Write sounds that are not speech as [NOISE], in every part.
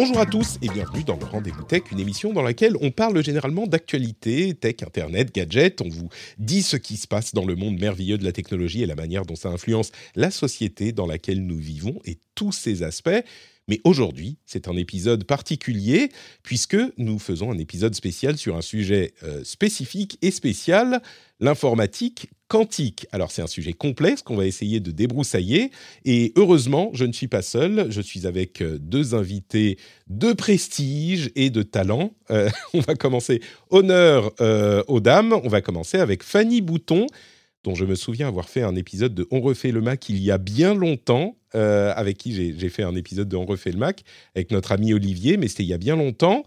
Bonjour à tous et bienvenue dans le Rendez-vous Tech, une émission dans laquelle on parle généralement d'actualité, tech, internet, gadgets. On vous dit ce qui se passe dans le monde merveilleux de la technologie et la manière dont ça influence la société dans laquelle nous vivons et tous ces aspects. Mais aujourd'hui, c'est un épisode particulier puisque nous faisons un épisode spécial sur un sujet euh, spécifique et spécial, l'informatique quantique. Alors c'est un sujet complexe qu'on va essayer de débroussailler et heureusement, je ne suis pas seul, je suis avec euh, deux invités de prestige et de talent. Euh, [LAUGHS] on va commencer honneur aux dames, on va commencer avec Fanny Bouton dont je me souviens avoir fait un épisode de On refait le Mac il y a bien longtemps, euh, avec qui j'ai fait un épisode de On refait le Mac, avec notre ami Olivier, mais c'était il y a bien longtemps.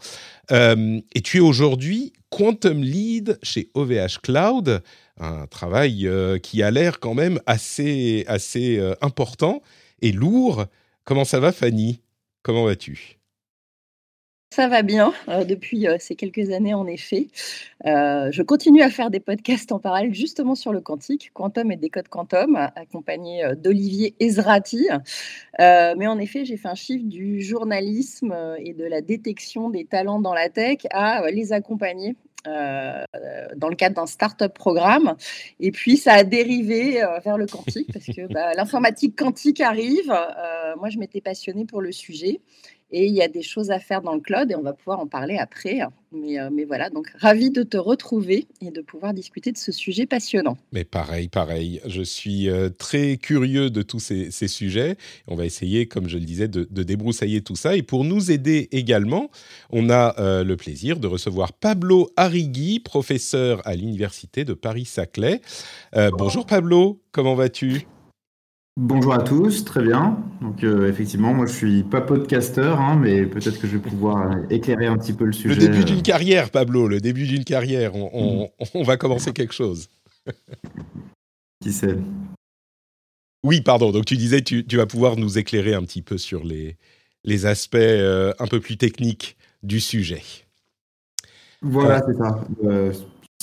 Euh, et tu es aujourd'hui Quantum Lead chez OVH Cloud, un travail euh, qui a l'air quand même assez, assez important et lourd. Comment ça va Fanny? Comment vas-tu? Ça va bien euh, depuis euh, ces quelques années, en effet. Euh, je continue à faire des podcasts en parallèle, justement sur le quantique, Quantum et Décode Quantum, accompagné d'Olivier Ezrati. mais en effet, j'ai fait un chiffre du journalisme et de la détection des talents dans la tech à les accompagner dans le cadre d'un start-up programme. Et puis, ça a dérivé vers le quantique parce que bah, l'informatique quantique arrive. moi, je m'étais passionnée pour le sujet. Et il y a des choses à faire dans le cloud et on va pouvoir en parler après. Mais, euh, mais voilà, donc ravi de te retrouver et de pouvoir discuter de ce sujet passionnant. Mais pareil, pareil. Je suis euh, très curieux de tous ces, sujets. On va essayer, comme je le disais, de, débroussailler tout ça. Et pour nous aider également, on a euh, le plaisir de recevoir Pablo Arrigui, professeur à l'Université de Paris-Saclay. bonjour Pablo, comment vas-tu? Bonjour à tous, très bien. Donc euh, effectivement, moi je suis pas podcasteur, hein, mais peut-être que je vais pouvoir euh, éclairer un petit peu le sujet. Le début d'une carrière, Pablo, le début d'une carrière. On, mm. [LAUGHS] va commencer quelque chose. [LAUGHS] Qui sait? Oui, pardon. Donc tu disais, tu, tu vas pouvoir nous éclairer un petit peu sur les, les aspects euh, un peu plus techniques du sujet. Voilà, c'est ça.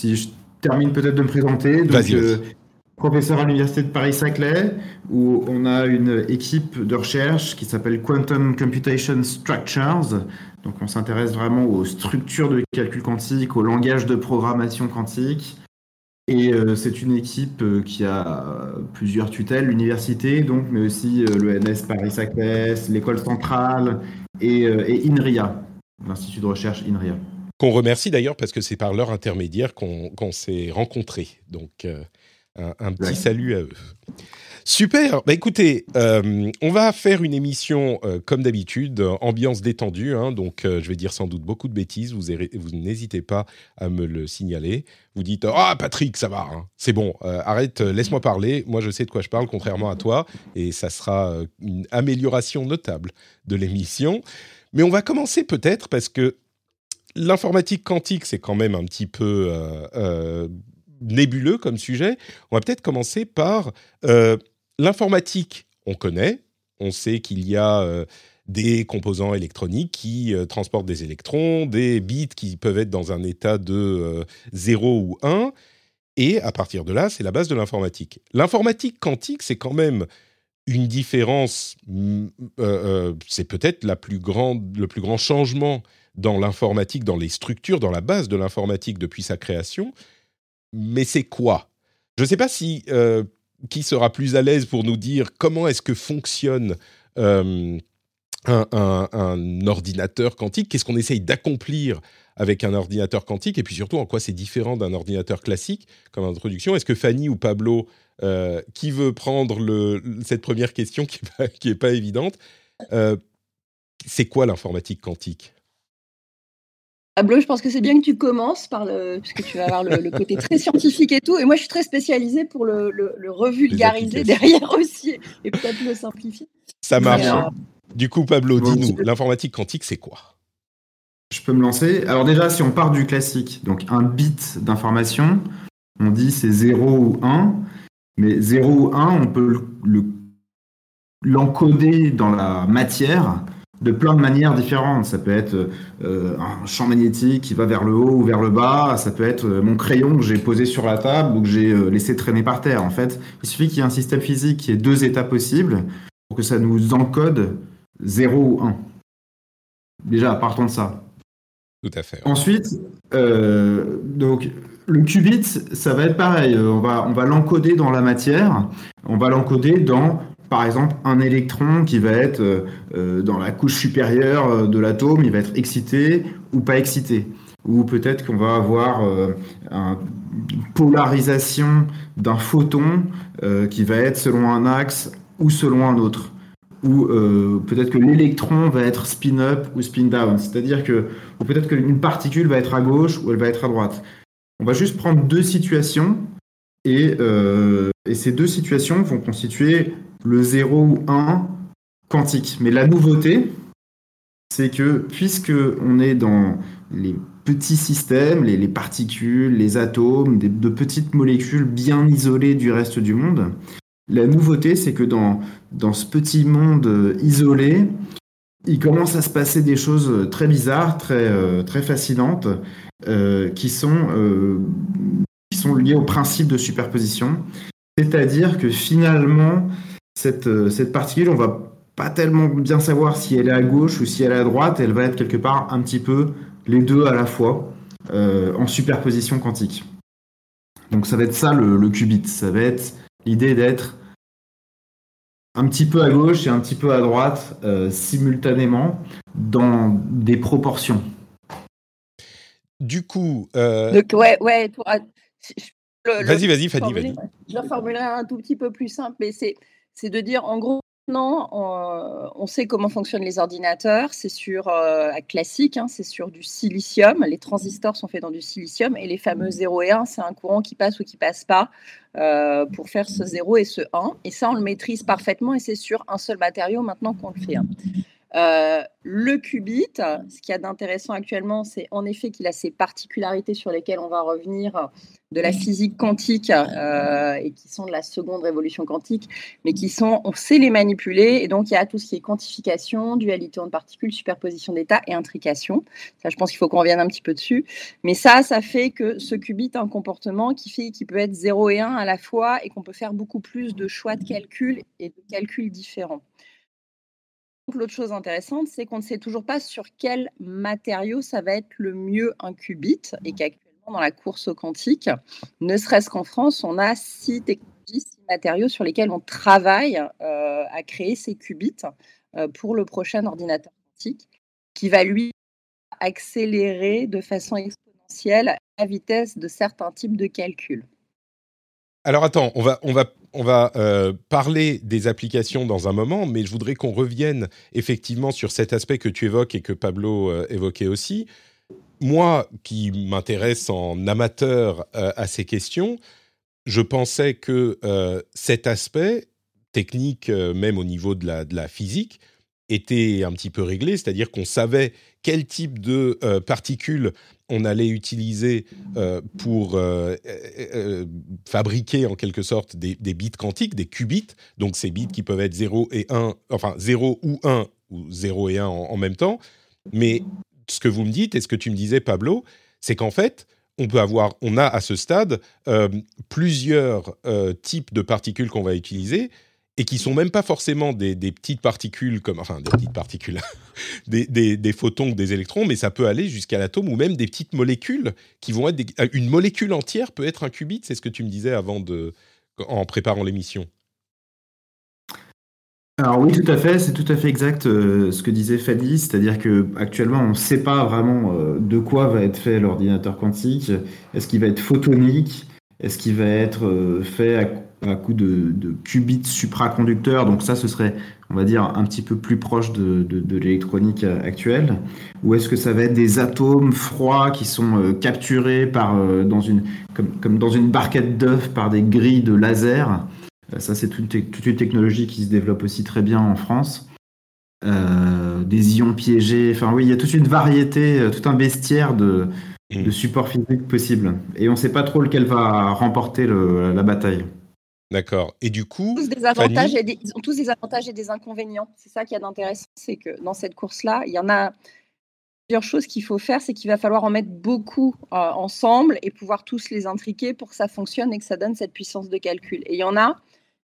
si je termine peut-être de me présenter. Vas-y professeur à l'Université de Paris-Saclay, où on a une équipe de recherche qui s'appelle Quantum Computation Structures. Donc on s'intéresse vraiment aux structures de calcul quantique, au langage de programmation quantique. Et euh, c'est une équipe euh, qui a plusieurs tutelles, l'université, mais aussi euh, l'ENS Paris-Saclay, l'école centrale et, INRIA, l'Institut de recherche INRIA. Qu'on remercie d'ailleurs parce que c'est par leur intermédiaire qu'on s'est rencontrés. Donc un, petit salut à eux. Super. Bah écoutez, euh, on va faire une émission euh, comme d'habitude, ambiance détendue. Hein, donc, euh, je vais dire sans doute beaucoup de bêtises. Vous, vous n'hésitez pas à me le signaler. Vous dites ah Patrick, ça va, hein, c'est bon. arrête, laisse-moi parler. Moi, je sais de quoi je parle, contrairement à toi, et ça sera une amélioration notable de l'émission. Mais on va commencer peut-être parce que l'informatique quantique, c'est quand même un petit peu nébuleux comme sujet. On va peut-être commencer par euh, l'informatique. On connaît, on sait qu'il y a euh, des composants électroniques qui euh, transportent des électrons, des bits qui peuvent être dans un état de 0 ou 1. Et à partir de là, c'est la base de l'informatique. L'informatique quantique, c'est quand même une différence, mm, c'est peut-être la plus grande, le plus grand changement dans l'informatique, dans les structures, dans la base de l'informatique depuis sa création mais c'est quoi? Je ne sais pas si euh, qui sera plus à l'aise pour nous dire comment est-ce que fonctionne euh, un, ordinateur quantique, qu'est-ce qu'on essaye d'accomplir avec un ordinateur quantique, et puis surtout en quoi c'est différent d'un ordinateur classique comme introduction. Est-ce que Fanny ou Pablo, euh, qui veut prendre cette première question qui n'est pas, évidente, c'est quoi l'informatique quantique? Pablo, je pense que c'est bien que tu commences par le, puisque tu vas avoir le, côté très scientifique et tout. Et moi, je suis très spécialisée pour le, le revulgariser derrière aussi et peut-être le simplifier. Ça marche. Du coup, Pablo, dis-nous, l'informatique quantique, c'est quoi? Je peux me lancer. Alors déjà, si on part du classique, donc un bit d'information, on dit c'est 0 ou 1. Mais 0 ou 1, on peut l'encoder dans la matière de plein de manières différentes. Ça peut être euh, un champ magnétique qui va vers le haut ou vers le bas. Ça peut être euh, mon crayon que j'ai posé sur la table ou que j'ai euh, laissé traîner par terre. En fait, il suffit qu'il y ait un système physique qui ait deux états possibles pour que ça nous encode 0 ou 1. Déjà, partons de ça. Tout à fait. Ensuite, donc le qubit, ça va être pareil. On va, on va l'encoder dans la matière. On va l'encoder dans, par exemple, un électron qui va être euh, dans la couche supérieure de l'atome. Il va être excité ou pas excité. Ou peut-être qu'on va avoir une polarisation d'un photon qui va être selon un axe ou selon un autre ou euh, peut-être que l'électron va être spin-up ou spin-down. C'est-à-dire que, ou peut-être qu'une particule va être à gauche ou elle va être à droite. On va juste prendre deux situations euh, et ces deux situations vont constituer le 0 ou 1 quantique. Mais la nouveauté, c'est que puisque on est dans les petits systèmes, les, les particules, les atomes, de petites molécules bien isolées du reste du monde, la nouveauté, c'est que dans, ce petit monde euh, isolé, il commence à se passer des choses très bizarres, très, euh, fascinantes, euh, qui, sont, qui sont liées au principe de superposition. C'est-à-dire que finalement, cette, cette particule, on va pas tellement bien savoir si elle est à gauche ou si elle est à droite, elle va être quelque part un petit peu les deux à la fois, en superposition quantique. Donc ça va être ça le, le qubit, ça va être l'idée d'être un petit peu à gauche et un petit peu à droite euh, simultanément dans des proportions. Du coup. Euh... Donc, ouais, ouais. Vas-y, vas-y, Fanny, vas-y. Je le formulerai un tout petit peu plus simple, mais c'est de dire en gros, Maintenant, on, sait comment fonctionnent les ordinateurs. C'est sur euh, classique, hein, c'est sur du silicium. Les transistors sont faits dans du silicium et les fameux 0 et 1, c'est un courant qui passe ou qui passe pas euh, pour faire ce 0 et ce 1. Et ça, on le maîtrise parfaitement et c'est sur un seul matériau maintenant qu'on le fait. Hein. Euh, le qubit, ce qu'il y a d'intéressant actuellement, c'est en effet qu'il a ces particularités sur lesquelles on va revenir de la physique quantique euh, et qui sont de la seconde révolution quantique, mais qui sont, on sait les manipuler. Et donc, il y a tout ce qui est quantification, dualité en particules, superposition d'états et intrication. Ça, je pense qu'il faut qu'on revienne un petit peu dessus. Mais ça, ça fait que ce qubit a un comportement qui fait qu'il peut être 0 et 1 à la fois et qu'on peut faire beaucoup plus de choix de calcul et de calculs différents. L'autre chose intéressante, c'est qu'on ne sait toujours pas sur quel matériau ça va être le mieux un qubit et qu'actuellement dans la course au quantique, ne serait-ce qu'en France, on a six technologies, six matériaux sur lesquels on travaille euh, à créer ces qubits euh, pour le prochain ordinateur quantique qui va lui accélérer de façon exponentielle la vitesse de certains types de calculs. Alors attends, on va, on va on va euh, parler des applications dans un moment, mais je voudrais qu'on revienne effectivement sur cet aspect que tu évoques et que Pablo euh, évoquait aussi. Moi, qui m'intéresse en amateur euh, à ces questions, je pensais que cet aspect technique, même au niveau de la physique, était un petit peu réglé, c'est-à-dire qu'on savait quel type de euh, particules on allait utiliser euh, pour euh, fabriquer en quelque sorte des, bits quantiques, des qubits, donc ces bits qui peuvent être 0 et 1, enfin 0 ou 1 ou 0 et 1 en, même temps. Mais ce que vous me dites et ce que tu me disais Pablo, c'est qu'en fait, on peut avoir, on a à ce stade plusieurs types de particules qu'on va utiliser et qui sont même pas forcément des, petites particules comme enfin des petites particules [LAUGHS] des, photons ou des électrons mais ça peut aller jusqu'à l'atome ou même des petites molécules qui vont être euh, une molécule entière peut être un qubit c'est ce que tu me disais avant de en préparant l'émission alors oui, tout à fait, c'est tout à fait exact euh, ce que disait Fadi, c'est-à-dire que actuellement on ne sait pas vraiment euh, de quoi va être fait l'ordinateur quantique. Est-ce qu'il va être photonique? Est-ce qu'il va être fait à à coup de, qubits supraconducteurs. Donc ça, ce serait, on va dire, un petit peu plus proche de, l'électronique actuelle. Ou est-ce que ça va être des atomes froids qui sont euh, capturés par, euh, dans une, comme, dans une barquette d'œufs par des grilles de laser? Euh, Ça, c'est toute, une technologie qui se développe aussi très bien en France. des ions piégés. Enfin oui, il y a toute une variété, tout un bestiaire de, de supports physiques possibles. Et on ne sait pas trop lequel va remporter la bataille. D'accord. Et du coup, tous des avantages et ils ont tous des avantages et des inconvénients. C'est ça qui est intéressant, c'est que dans cette course-là, il y en a plusieurs choses qu'il faut faire, c'est qu'il va falloir en mettre beaucoup euh, ensemble et pouvoir tous les intriquer pour que ça fonctionne et que ça donne cette puissance de calcul. Et il y en a,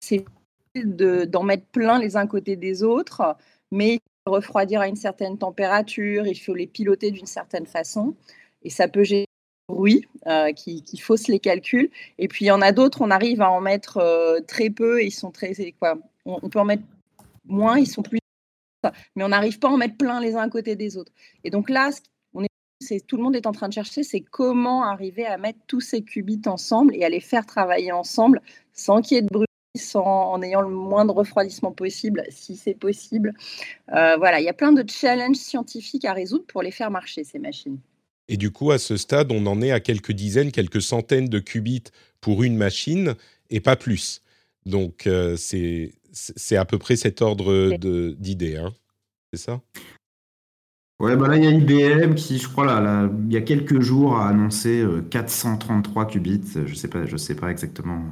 c'est d'en mettre plein les uns côté des autres, mais refroidir à une certaine température, il faut les piloter d'une certaine façon. Et ça peut générer bruit euh, qui, fausse les calculs. Et puis il y en a d'autres, on arrive à en mettre euh, très peu, ils sont très quoi on, peut en mettre moins, ils sont plus mais on n'arrive pas à en mettre plein les uns à côté des autres. Et donc là, on est, tout le monde est en train de chercher, c'est comment arriver à mettre tous ces qubits ensemble et à les faire travailler ensemble sans qu'il y ait de bruit, sans, en ayant le moins de refroidissement possible, si c'est possible. Euh, voilà, il y a plein de challenges scientifiques à résoudre pour les faire marcher, ces machines. Et du coup, à ce stade, on en est à quelques dizaines, quelques centaines de qubits pour une machine et pas plus. Donc, euh, c'est à peu près cet ordre d'idées, hein c'est ça? Ouais, bah là, il y a IBM qui, je crois, là, il y a quelques jours, a annoncé 433 euh, qubits. Je sais pas, je sais pas exactement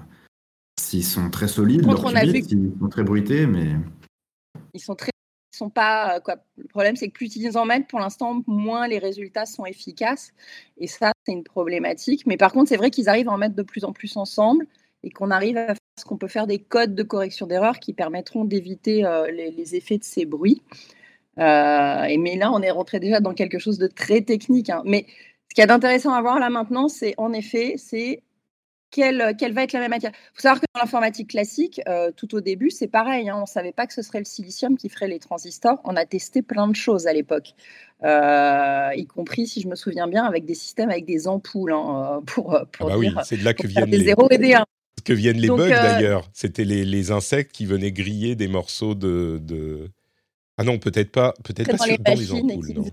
s'ils sont très solides, leurs qubits, ils sont très bruités, mais... Ils sont très sont pas euh, quoi. Le problème, c'est que plus ils en mettent, pour l'instant, moins les résultats sont efficaces. Et ça, c'est une problématique. Mais par contre, c'est vrai qu'ils arrivent à en mettre de plus en plus ensemble et qu'on arrive à ce qu'on peut faire des codes de correction d'erreur qui permettront d'éviter euh, les, effets de ces bruits. Euh, et mais là, on est rentré déjà dans quelque chose de très technique. Hein. Mais ce qu'il y a d'intéressant à voir là maintenant, c'est en effet, c'est quelle, quelle, va être la même matière. Il faut savoir que dans l'informatique classique, euh, tout au début, c'est pareil. Hein, on ne savait pas que ce serait le silicium qui ferait les transistors. On a testé plein de choses à l'époque, euh, y compris, si je me souviens bien, avec des systèmes avec des ampoules hein, pour, ah pour ah oui, c'est de là que viennent les 0 et des 1. Que viennent les bugs d'ailleurs. C'était les, les, insectes qui venaient griller des morceaux de. de... Ah non, peut-être pas, peut-être pas sur, dans les ampoules. Non,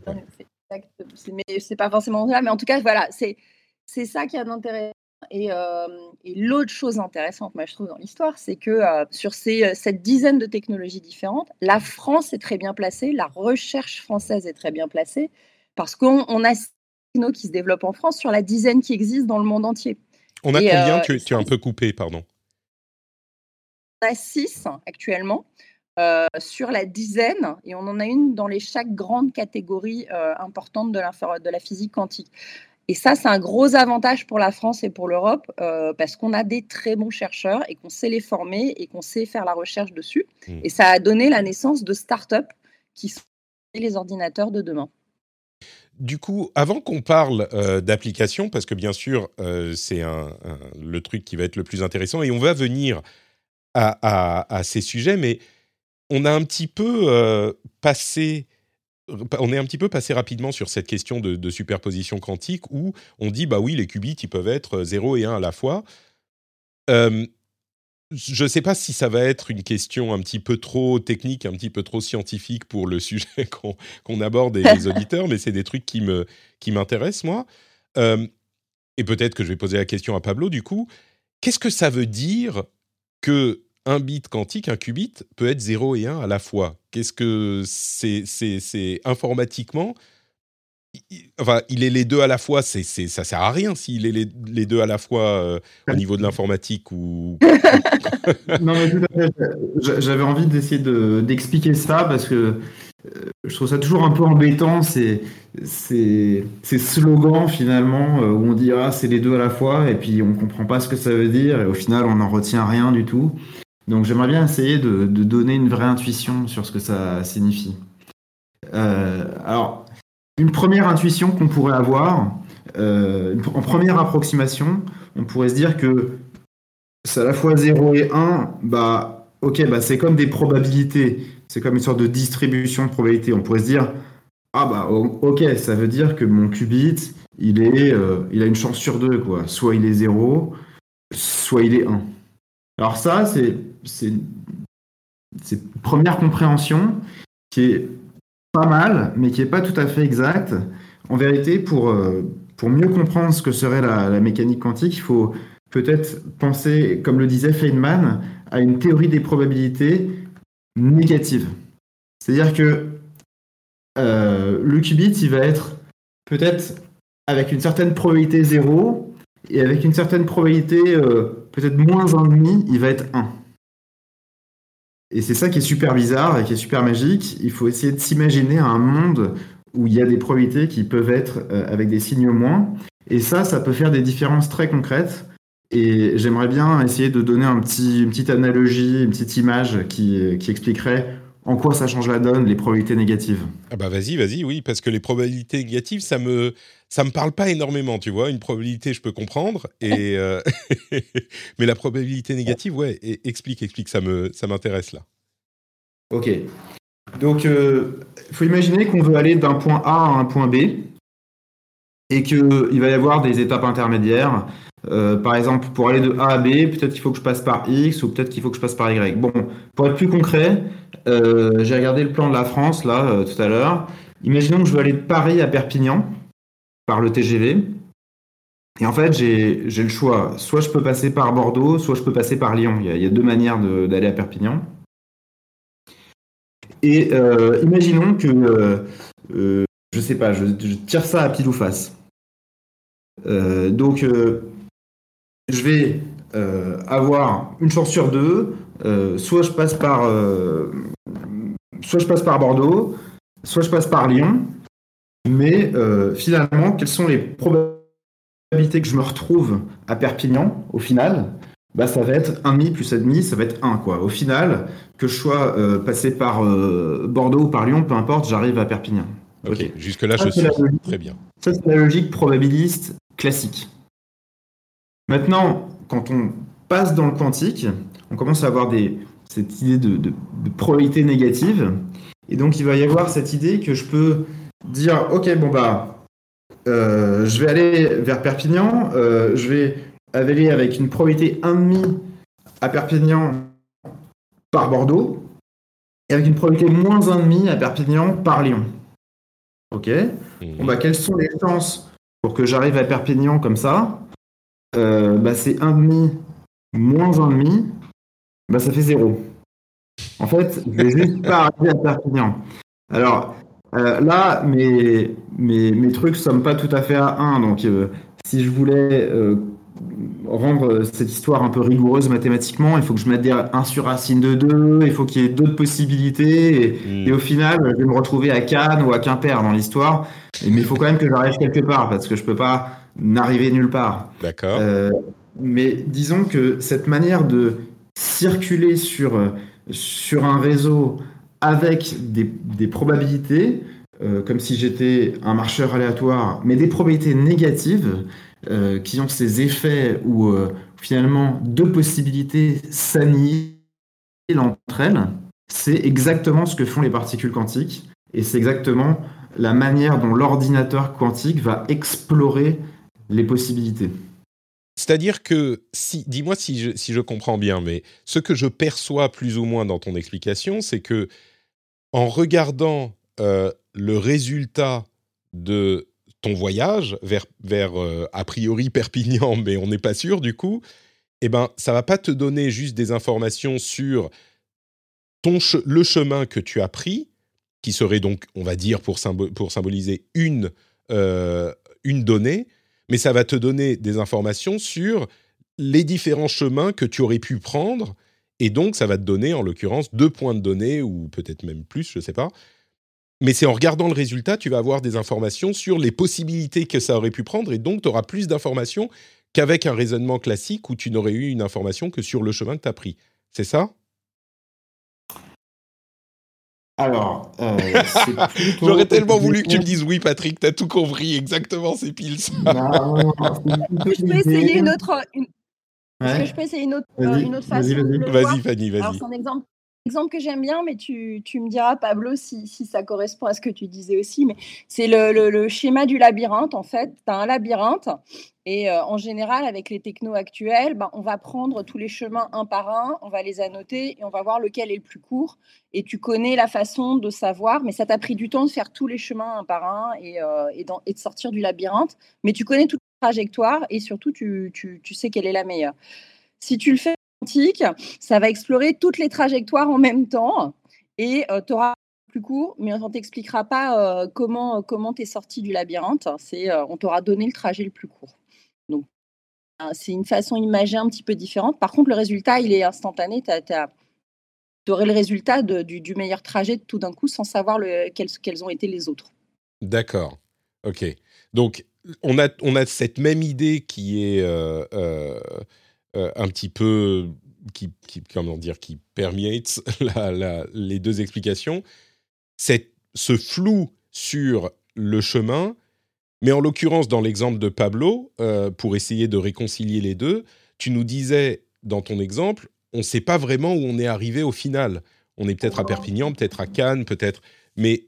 Mais c'est pas forcément ça. Mais en tout cas, voilà, c'est c'est ça qui a d'intérêt et, l'autre chose intéressante, moi, je trouve, dans l'histoire, c'est que sur ces, cette dizaine de technologies différentes, la France est très bien placée, la recherche française est très bien placée, parce qu'on a techno qui se développent en France sur la dizaine qui existe dans le monde entier. On a combien tu, tu, as un peu coupé, pardon? On a six actuellement. sur la dizaine, et on en a une dans les chaque grande catégorie importante de, de la physique quantique. Et ça, c'est un gros avantage pour la France et pour l'Europe euh, parce qu'on a des très bons chercheurs et qu'on sait les former et qu'on sait faire la recherche dessus. Mmh. Et ça a donné la naissance de start-up qui sont les ordinateurs de demain. Du coup, avant qu'on parle euh, d'application, parce que bien sûr, euh, c'est le truc qui va être le plus intéressant, et on va venir à, à ces sujets, mais on a un petit peu passé on est un petit peu passé rapidement sur cette question de, superposition quantique où on dit bah oui les qubits ils peuvent être 0 et 1 à la fois. je ne sais pas si ça va être une question un petit peu trop technique, un petit peu trop scientifique pour le [LAUGHS] sujet qu'on aborde et les [LAUGHS] auditeurs, mais c'est des trucs qui me qui m'intéressent moi. et peut-être que je vais poser la question à Pablo du coup. Qu'est-ce que ça veut dire que un bit quantique, un qubit, peut être 0 et 1 à la fois. Qu'est-ce que c'est, c'est, informatiquement Enfin, il est les deux à la fois, c'est, c'est, ça sert à rien s'il est les, deux à la fois euh, au niveau de l'informatique ou. [LAUGHS] non, mais tout à fait. J'avais envie d'essayer de, d'expliquer ça parce que euh, je trouve ça toujours un peu embêtant, ces, ces, ces slogans finalement euh, où on dit ah, c'est les deux à la fois et puis on comprend pas ce que ça veut dire et au final on n'en retient rien du tout. Donc j'aimerais bien essayer de, donner une vraie intuition sur ce que ça signifie. Euh, alors, une première intuition qu'on pourrait avoir, euh, en première approximation, on pourrait se dire que c'est à la fois 0 et 1, bah, ok, bah, c'est comme des probabilités, c'est comme une sorte de distribution de probabilités. On pourrait se dire, ah bah ok, ça veut dire que mon qubit, il, est, euh, il a une chance sur deux, quoi. Soit il est 0, soit il est 1. Alors ça, c'est une première compréhension qui est pas mal, mais qui n'est pas tout à fait exacte. En vérité, pour, euh, pour mieux comprendre ce que serait la, mécanique quantique, il faut peut-être penser, comme le disait Feynman, à une théorie des probabilités négative. C'est-à-dire que euh, le qubit, il va être peut-être avec une certaine probabilité 0, et avec une certaine probabilité euh, peut-être moins 1,5, il va être 1. Et c'est ça qui est super bizarre et qui est super magique. Il faut essayer de s'imaginer un monde où il y a des probabilités qui peuvent être euh, avec des signes moins. Et ça, ça peut faire des différences très concrètes. Et j'aimerais bien essayer de donner une petite analogie, une petite image qui, qui expliquerait en quoi ça change la donne, les probabilités négatives Ah bah vas-y, vas-y, oui, parce que les probabilités négatives, ça me ça me parle pas énormément, tu vois. Une probabilité, je peux comprendre, euh, [LAUGHS] mais la probabilité négative, ouais, explique, explique, ça me ça m'intéresse là. Ok. Donc, il euh, faut imaginer qu'on veut aller d'un point A à un point B et qu'il va y avoir des étapes intermédiaires. Euh, par exemple, pour aller de A à B, peut-être qu'il faut que je passe par X ou peut-être qu'il faut que je passe par Y. Bon, pour être plus concret, j'ai regardé le plan de la France là tout à l'heure. Imaginons que je veux aller de Paris à Perpignan par le TGV. Et en fait, j'ai le choix. Soit je peux passer par Bordeaux, soit je peux passer par Lyon. Il y a, deux manières d'aller à Perpignan. Et imaginons que, je sais pas, je, tire ça à pile ou face. donc, je vais euh, avoir une chance sur deux. Euh, soit je passe par, euh, soit je passe par Bordeaux, soit je passe par Lyon. Mais finalement, quelles sont les probabilités que je me retrouve à Perpignan au final? Bah, ça va être 1,5 plus 1,5, ça va être 1. Quoi. Au final, que je sois passé par Bordeaux ou par Lyon, peu importe, j'arrive à Perpignan. Ok, jusque-là, je suis très bien. Ça, c'est la logique probabiliste classique. Maintenant, quand on passe dans le quantique, on commence à avoir des, cette idée de, probabilité négative. Et donc, il va y avoir cette idée que je peux dire, OK, bon, bah, euh, je vais aller vers Perpignan, euh, je vais aller avec une probabilité 1,5 à Perpignan par Bordeaux, et avec une probabilité moins 1,5 à Perpignan par Lyon. OK Bon, bah, quelles sont les chances pour que j'arrive à Perpignan comme ça? Euh, bah, c'est 1,5 moins 1,5, bah, ça fait 0. En fait, je vais juste pas arriver à Perpignan. Alors, euh, là, mes, mes, mes, trucs ne sont pas tout à fait à 1. Donc, euh, si je voulais rendre cette histoire un peu rigoureuse mathématiquement, il faut que je mette des 1 sur racine de 2, il faut qu'il y ait d'autres possibilités. Et, hmm. au final, je vais me retrouver à Cannes ou à Quimper dans l'histoire. Mais il faut quand même que j'arrive quelque part parce que je ne peux pas n'arriver nulle part. D'accord. Euh, mais disons que cette manière de circuler sur, euh, sur un réseau avec des, probabilités, euh, comme si j'étais un marcheur aléatoire, mais des probabilités négatives qui ont ces effets où finalement deux possibilités s'annihilent entre elles, c'est exactement ce que font les particules quantiques et c'est exactement la manière dont l'ordinateur quantique va explorer les possibilités. C'est-à-dire que, si, dis-moi si je, si je comprends bien, mais ce que je perçois plus ou moins dans ton explication, c'est que en regardant euh, le résultat de ton voyage vers, vers euh, a priori Perpignan, [LAUGHS] mais on n'est pas sûr du coup, eh ben, ça va pas te donner juste des informations sur ton le chemin que tu as pris, qui serait donc, on va dire, pour, pour symboliser une, euh, une donnée, mais ça va te donner des informations sur les différents chemins que tu aurais pu prendre. Et donc, ça va te donner, en l'occurrence, deux points de données, ou peut-être même plus, je ne sais pas. Mais c'est en regardant le résultat, tu vas avoir des informations sur les possibilités que ça aurait pu prendre, et donc tu auras plus d'informations qu'avec un raisonnement classique où tu n'aurais eu une information que sur le chemin que tu as pris. C'est ça? Alors, euh, [LAUGHS] j'aurais tellement voulu que tu me dises oui, Patrick, t'as tout compris, exactement, c'est pile ça. je peux essayer une autre, Est-ce que je peux essayer une autre, euh, une autre façon Vas-y, Fanny, vas-y. c'est un exemple, exemple que j'aime bien, mais tu, tu, me diras, Pablo, si, si, ça correspond à ce que tu disais aussi. Mais c'est le, le, schéma du labyrinthe, en fait. Tu as un labyrinthe et euh, en général, avec les technos actuels, ben, on va prendre tous les chemins un par un, on va les annoter et on va voir lequel est le plus court. Et tu connais la façon de savoir, mais ça t'a pris du temps de faire tous les chemins un par un et, euh, et, et de sortir du labyrinthe. Mais tu connais toute la trajectoire et surtout, tu, tu, tu, sais quelle est la meilleure. Si tu le fais quantique, ça va explorer toutes les trajectoires en même temps et euh, tu auras plus court, mais on ne t'expliquera pas comment comment tu es sorti du labyrinthe. C'est on t'aura donné le trajet le plus court. Donc, hein, c'est une façon imagée un petit peu différente. Par contre, le résultat, il est instantané. Tu aurais le résultat du, meilleur trajet tout d'un coup sans savoir quels, ont été les autres. D'accord. OK. Donc, on a, on a cette même idée qui est euh, euh, euh, un petit peu qui, comment dire, qui permeate [LAUGHS] les deux explications. C'est ce flou sur le chemin, mais en l'occurrence, dans l'exemple de Pablo, pour essayer de réconcilier les deux, tu nous disais dans ton exemple, on ne sait pas vraiment où on est arrivé au final. On est peut-être à Perpignan, peut-être à Cannes, peut-être. Mais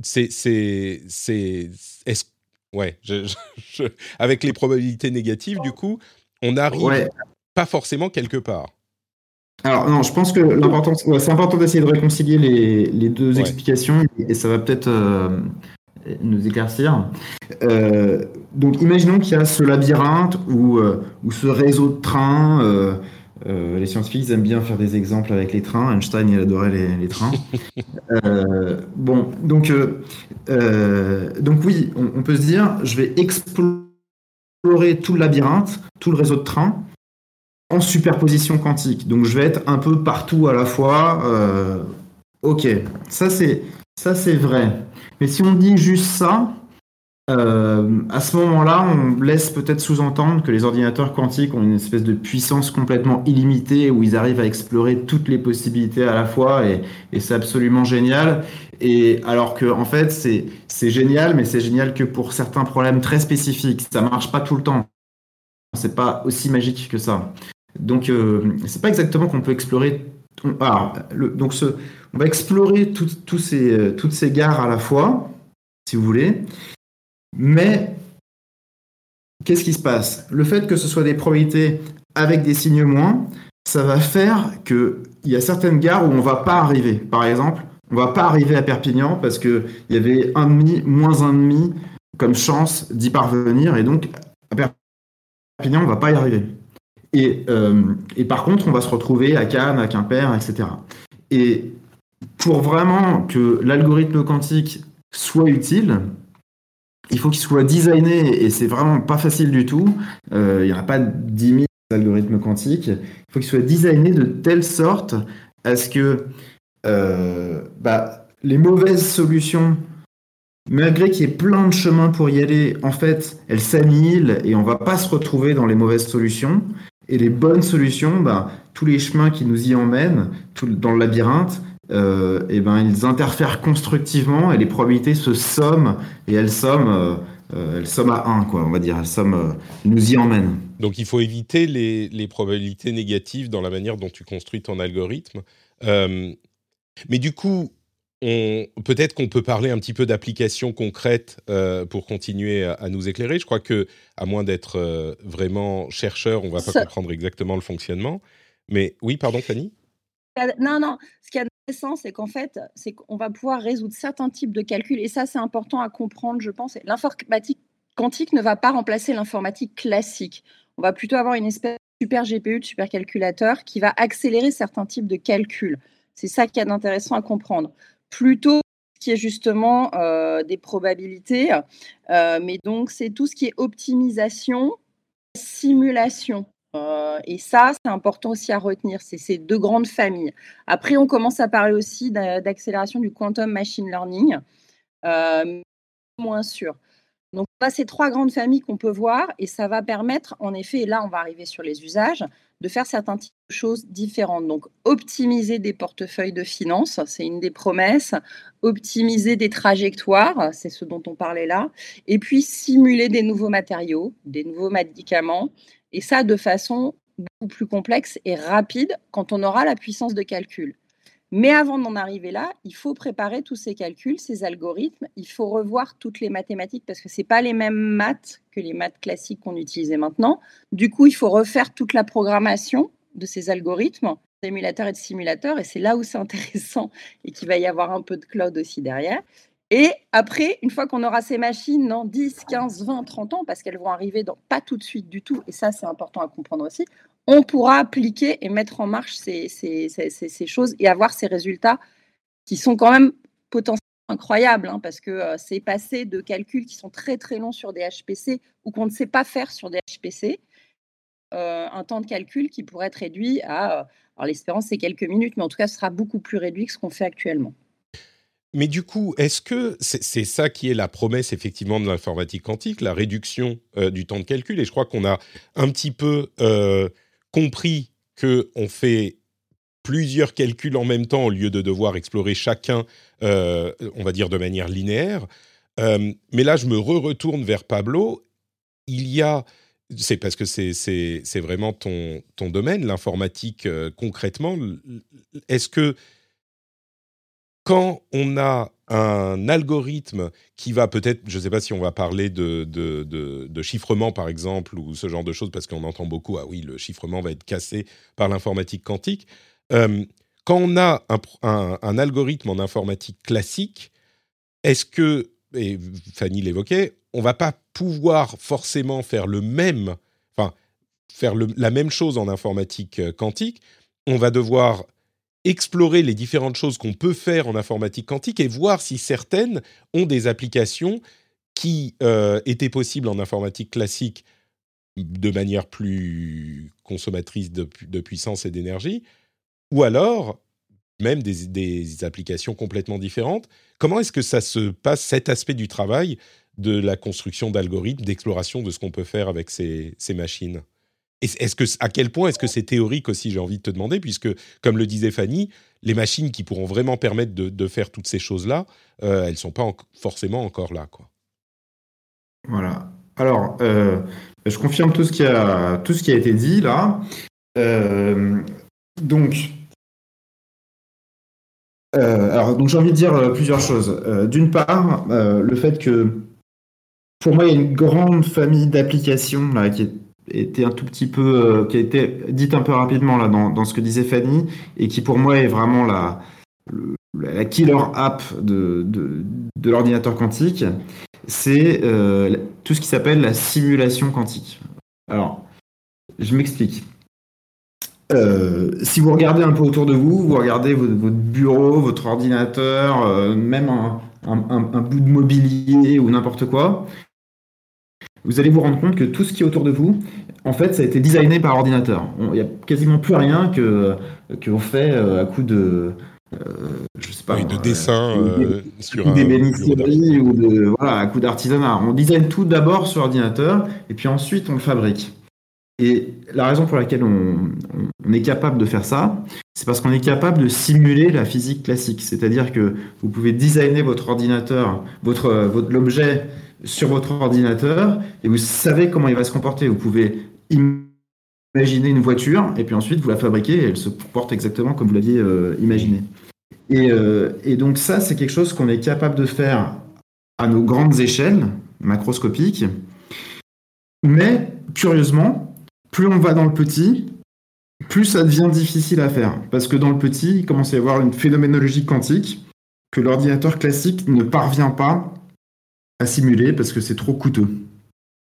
c'est. c'est, c'est est ouais, [LAUGHS] avec les probabilités négatives, du coup, on n'arrive pas forcément quelque part. Alors non, je pense que l'important, c'est important d'essayer de réconcilier les, deux explications et ça va peut-être euh, nous éclaircir. Euh, donc imaginons qu'il y a ce labyrinthe ou, euh, ou ce réseau de trains euh, les scientifiques aiment bien faire des exemples avec les trains. Einstein, il adorait les, trains. [LAUGHS] Euh, bon, donc, euh, donc oui, on, peut se dire, je vais explorer tout le labyrinthe, tout le réseau de trains en superposition quantique. Donc je vais être un peu partout à la fois. ok, ça c'est ça c'est vrai. Mais si on dit juste ça, euh, à ce moment-là, on laisse peut-être sous-entendre que les ordinateurs quantiques ont une espèce de puissance complètement illimitée où ils arrivent à explorer toutes les possibilités à la fois et, c'est absolument génial. Et alors que en fait, c'est génial, mais c'est génial que pour certains problèmes très spécifiques. Ça marche pas tout le temps. C'est pas aussi magique que ça. Donc, euh, c'est pas exactement qu'on peut explorer. Alors, donc, on va explorer ces, euh, toutes ces gares à la fois, si vous voulez. Mais qu'est-ce qui se passe? Le fait que ce soit des probabilités avec des signes moins, ça va faire qu'il y a certaines gares où on ne va pas arriver. Par exemple, on ne va pas arriver à Perpignan parce qu'il y avait un demi, moins un demi comme chance d'y parvenir. Et donc, à Perpignan, on ne va pas y arriver. Et, euh, et, par contre, on va se retrouver à Cannes, à Quimper, etc. Et pour vraiment que l'algorithme quantique soit utile, il faut qu'il soit designé, et c'est vraiment pas facile du tout. Euh, il n'y aura pas 10 000 algorithmes quantiques. Il faut qu'il soit designé de telle sorte à ce que euh, bah, les mauvaises solutions, malgré qu'il y ait plein de chemins pour y aller, en fait, elles s'annihilent et on va pas se retrouver dans les mauvaises solutions. Et les bonnes solutions, bah, tous les chemins qui nous y emmènent, dans le labyrinthe, euh, eh ben, ils interfèrent constructivement et les probabilités se somment et elles somment, euh, euh, elles somment à 1, quoi, on va dire. Elles somment, nous y emmènent. Donc il faut éviter les, les, probabilités négatives dans la manière dont tu construis ton algorithme. mais du coup, peut-être qu'on peut parler un petit peu d'applications concrètes pour continuer à, nous éclairer. Je crois que, à moins d'être vraiment chercheur, on ne va pas comprendre exactement le fonctionnement. Mais oui, pardon, Fanny? Non, non, ce qui est intéressant, c'est qu'en fait, c'est qu'on va pouvoir résoudre certains types de calculs, et ça, c'est important à comprendre, je pense. L'informatique quantique ne va pas remplacer l'informatique classique. On va plutôt avoir une espèce de super GPU, de super calculateur, qui va accélérer certains types de calculs. C'est ça qui est intéressant à comprendre. Plutôt qui est justement euh, des probabilités, euh, mais donc c'est tout ce qui est optimisation, simulation. Euh, et ça, c'est important aussi à retenir, c'est ces deux grandes familles. Après, on commence à parler aussi d'accélération du quantum machine learning, euh, moins sûr. Donc, on ces trois grandes familles qu'on peut voir et ça va permettre, en effet, et là, on va arriver sur les usages, de faire certains types de choses différentes. Donc, optimiser des portefeuilles de finances, c'est une des promesses. Optimiser des trajectoires, c'est ce dont on parlait là. Et puis, simuler des nouveaux matériaux, des nouveaux médicaments, et ça de façon beaucoup plus complexe et rapide quand on aura la puissance de calcul. Mais avant d'en arriver là, il faut préparer tous ces calculs, ces algorithmes. Il faut revoir toutes les mathématiques parce que ce n'est pas les mêmes maths que les maths classiques qu'on utilisait maintenant. Du coup, il faut refaire toute la programmation de ces algorithmes, d'émulateurs et de simulateurs. Et c'est là où c'est intéressant et qu'il va y avoir un peu de cloud aussi derrière. Et après, une fois qu'on aura ces machines dans 10, 15, 20, 30 ans, parce qu'elles vont arriver dans, pas tout de suite du tout, et ça c'est important à comprendre aussi, on pourra appliquer et mettre en marche ces, choses et avoir ces résultats qui sont quand même potentiellement incroyables, hein, parce que euh, c'est passé de calculs qui sont très très longs sur des HPC ou qu'on ne sait pas faire sur des HPC, euh, un temps de calcul qui pourrait être réduit à, euh, alors l'espérance c'est quelques minutes, mais en tout cas ce sera beaucoup plus réduit que ce qu'on fait actuellement. Mais du coup, est-ce que c'est ça qui est la promesse effectivement de l'informatique quantique, la réduction euh, du temps de calcul? Et je crois qu'on a un petit peu euh, compris qu'on fait plusieurs calculs en même temps au lieu de devoir explorer chacun, euh, on va dire, de manière linéaire. Mais là, je me re-retourne vers Pablo. Il y a, c'est parce que c'est vraiment ton, ton domaine, l'informatique concrètement. Est-ce que quand on a un algorithme qui va peut-être, je ne sais pas si on va parler de, chiffrement par exemple ou ce genre de choses parce qu'on entend beaucoup, ah oui, le chiffrement va être cassé par l'informatique quantique. Euh, quand on a un, algorithme en informatique classique, est-ce que, et Fanny l'évoquait, on va pas pouvoir forcément faire le même, enfin, faire la même chose en informatique euh, quantique, on va devoir explorer les différentes choses qu'on peut faire en informatique quantique et voir si certaines ont des applications qui euh, étaient possibles en informatique classique de manière plus consommatrice de, puissance et d'énergie, ou alors même des, applications complètement différentes. Comment est-ce que ça se passe, cet aspect du travail de la construction d'algorithmes, d'exploration de ce qu'on peut faire avec ces machines? Est-ce que, à quel point est-ce que c'est théorique aussi, j'ai envie de te demander, puisque, comme le disait Fanny, les machines qui pourront vraiment permettre de, faire toutes ces choses-là, euh, elles ne sont pas forcément encore là. Quoi. Voilà. Alors, euh, je confirme tout ce, qui a, tout ce qui a été dit là. Euh, donc, alors, donc j'ai envie de dire plusieurs choses. D'une part, le fait que, pour moi, il y a une grande famille d'applications là qui est était un tout petit peu, euh, qui a été dite un peu rapidement là dans, dans, ce que disait Fanny, et qui pour moi est vraiment la, killer app de, de, de l'ordinateur quantique, c'est euh, tout ce qui s'appelle la simulation quantique. Alors, je m'explique. Euh, si vous regardez un peu autour de vous, vous regardez votre, bureau, votre ordinateur, même un, un, bout de mobilier ou n'importe quoi, vous allez vous rendre compte que tout ce qui est autour de vous, en fait, ça a été designé par ordinateur. Il n'y a quasiment plus rien que qu'on fait euh, à coup de euh, je sais pas, de dessin euh, sur des bénisseries ou de voilà, à coup d'artisanat. On design tout d'abord sur ordinateur et puis ensuite on le fabrique. Et la raison pour laquelle on, on est capable de faire ça, c'est parce qu'on est capable de simuler la physique classique. C'est-à-dire que vous pouvez designer votre ordinateur, votre, votre l'objet sur votre ordinateur et vous savez comment il va se comporter. Vous pouvez imaginer une voiture et puis ensuite vous la fabriquez et elle se comporte exactement comme vous l'aviez euh, imaginé. Euh, et, donc ça, c'est quelque chose qu'on est capable de faire à nos grandes échelles macroscopiques. Mais curieusement, plus on va dans le petit, plus ça devient difficile à faire. Parce que dans le petit, il commence à y avoir une phénoménologie quantique que l'ordinateur classique ne parvient pas à simuler parce que c'est trop coûteux.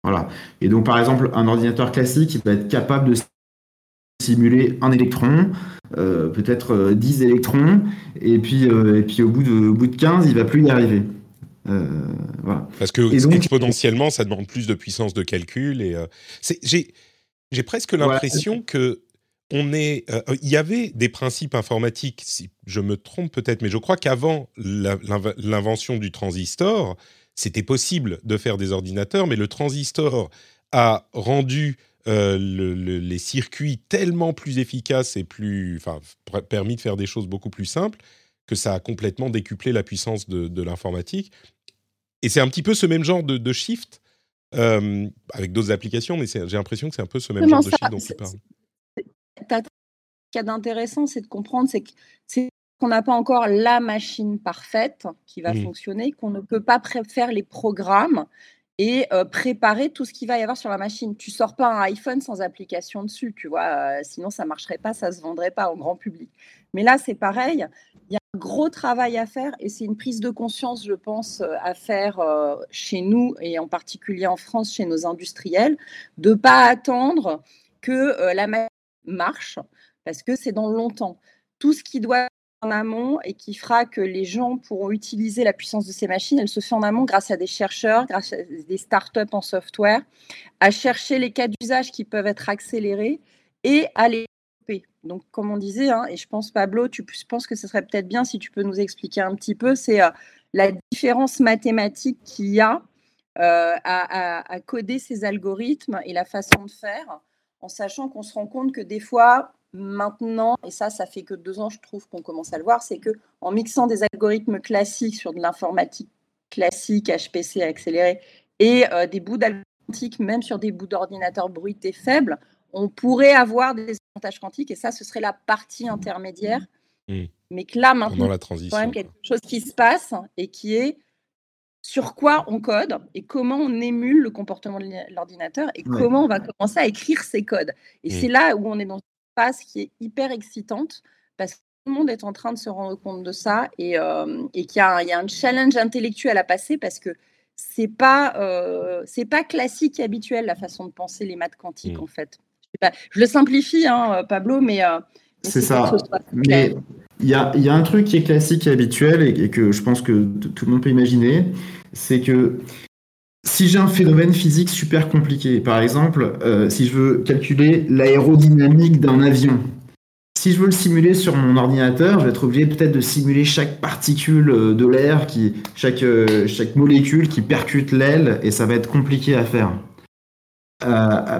Voilà. Et donc, par exemple, un ordinateur classique, il va être capable de simuler un électron, euh, peut-être 10 euh, électrons, et puis, euh, et puis au, bout de, au bout de 15, il va plus y arriver. voilà. Parce que exponentiellement, ça demande plus de puissance de calcul. Et j'ai presque l'impression que on est. Il y avait des principes informatiques, si je me trompe peut-être, mais je crois qu'avant l'invention du transistor, c'était possible de faire des ordinateurs, mais le transistor a rendu euh, les circuits tellement plus efficaces et plus, enfin, permis de faire des choses beaucoup plus simples que ça a complètement décuplé la puissance de, l'informatique. Et c'est un petit peu ce même genre de, shift euh, avec d'autres applications, mais j'ai l'impression que c'est un peu ce même genre de shift dont tu parles. Ce qui est d'intéressant, c'est de comprendre, c'est que c'est qu'on n'a pas encore la machine parfaite qui va mmh. fonctionner, qu'on ne peut pas faire les programmes et euh, préparer tout ce qu'il va y avoir sur la machine. Tu sors pas un iPhone sans application dessus, tu vois, euh, sinon ça marcherait pas, ça se vendrait pas au grand public. Mais là, c'est pareil, il y a un gros travail à faire et c'est une prise de conscience, je pense, euh, à faire chez nous et en particulier en France, chez nos industriels, de pas attendre que la machine marche parce que c'est dans longtemps. Tout ce qui doit en amont et qui fera que les gens pourront utiliser la puissance de ces machines, elle se fait en amont grâce à des chercheurs, grâce à des startups en software, à chercher les cas d'usage qui peuvent être accélérés et à les développer. Donc, comme on disait, hein, et je pense, Pablo, tu penses que ce serait peut-être bien si tu peux nous expliquer un petit peu, c'est euh, la différence mathématique qu'il y a euh, à, à coder ces algorithmes et la façon de faire, en sachant qu'on se rend compte que des fois, maintenant, et ça, ça fait que deux ans, je trouve qu'on commence à le voir, c'est que en mixant des algorithmes classiques sur de l'informatique classique, HPC accéléré, et euh, des bouts d'algorithmes quantiques, même sur des bouts d'ordinateur bruités faibles, on pourrait avoir des avantages quantiques, et ça, ce serait la partie intermédiaire. Mmh. Mais que là, maintenant, il y a quand même quelque chose qui se passe et qui est sur quoi on code et comment on émule le comportement de l'ordinateur et comment on va commencer à écrire ces codes. Et mmh. c'est là où on est dans qui est hyper excitante parce que tout le monde est en train de se rendre compte de ça et, euh, et qu'il y, a un challenge intellectuel à passer parce que c'est pas euh, c'est pas classique et habituel la façon de penser les maths quantiques mmh. en fait. Je, je, le simplifie, hein, Pablo, mais, euh, c'est ça. Mais il y a, y a, un truc qui est classique et habituel et, et que je pense que tout le monde peut imaginer, c'est que si j'ai un phénomène physique super compliqué, par exemple, euh, si je veux calculer l'aérodynamique d'un avion, si je veux le simuler sur mon ordinateur, je vais être obligé peut-être de simuler chaque particule euh, de l'air, qui, chaque, euh, chaque molécule qui percute l'aile, et ça va être compliqué à faire.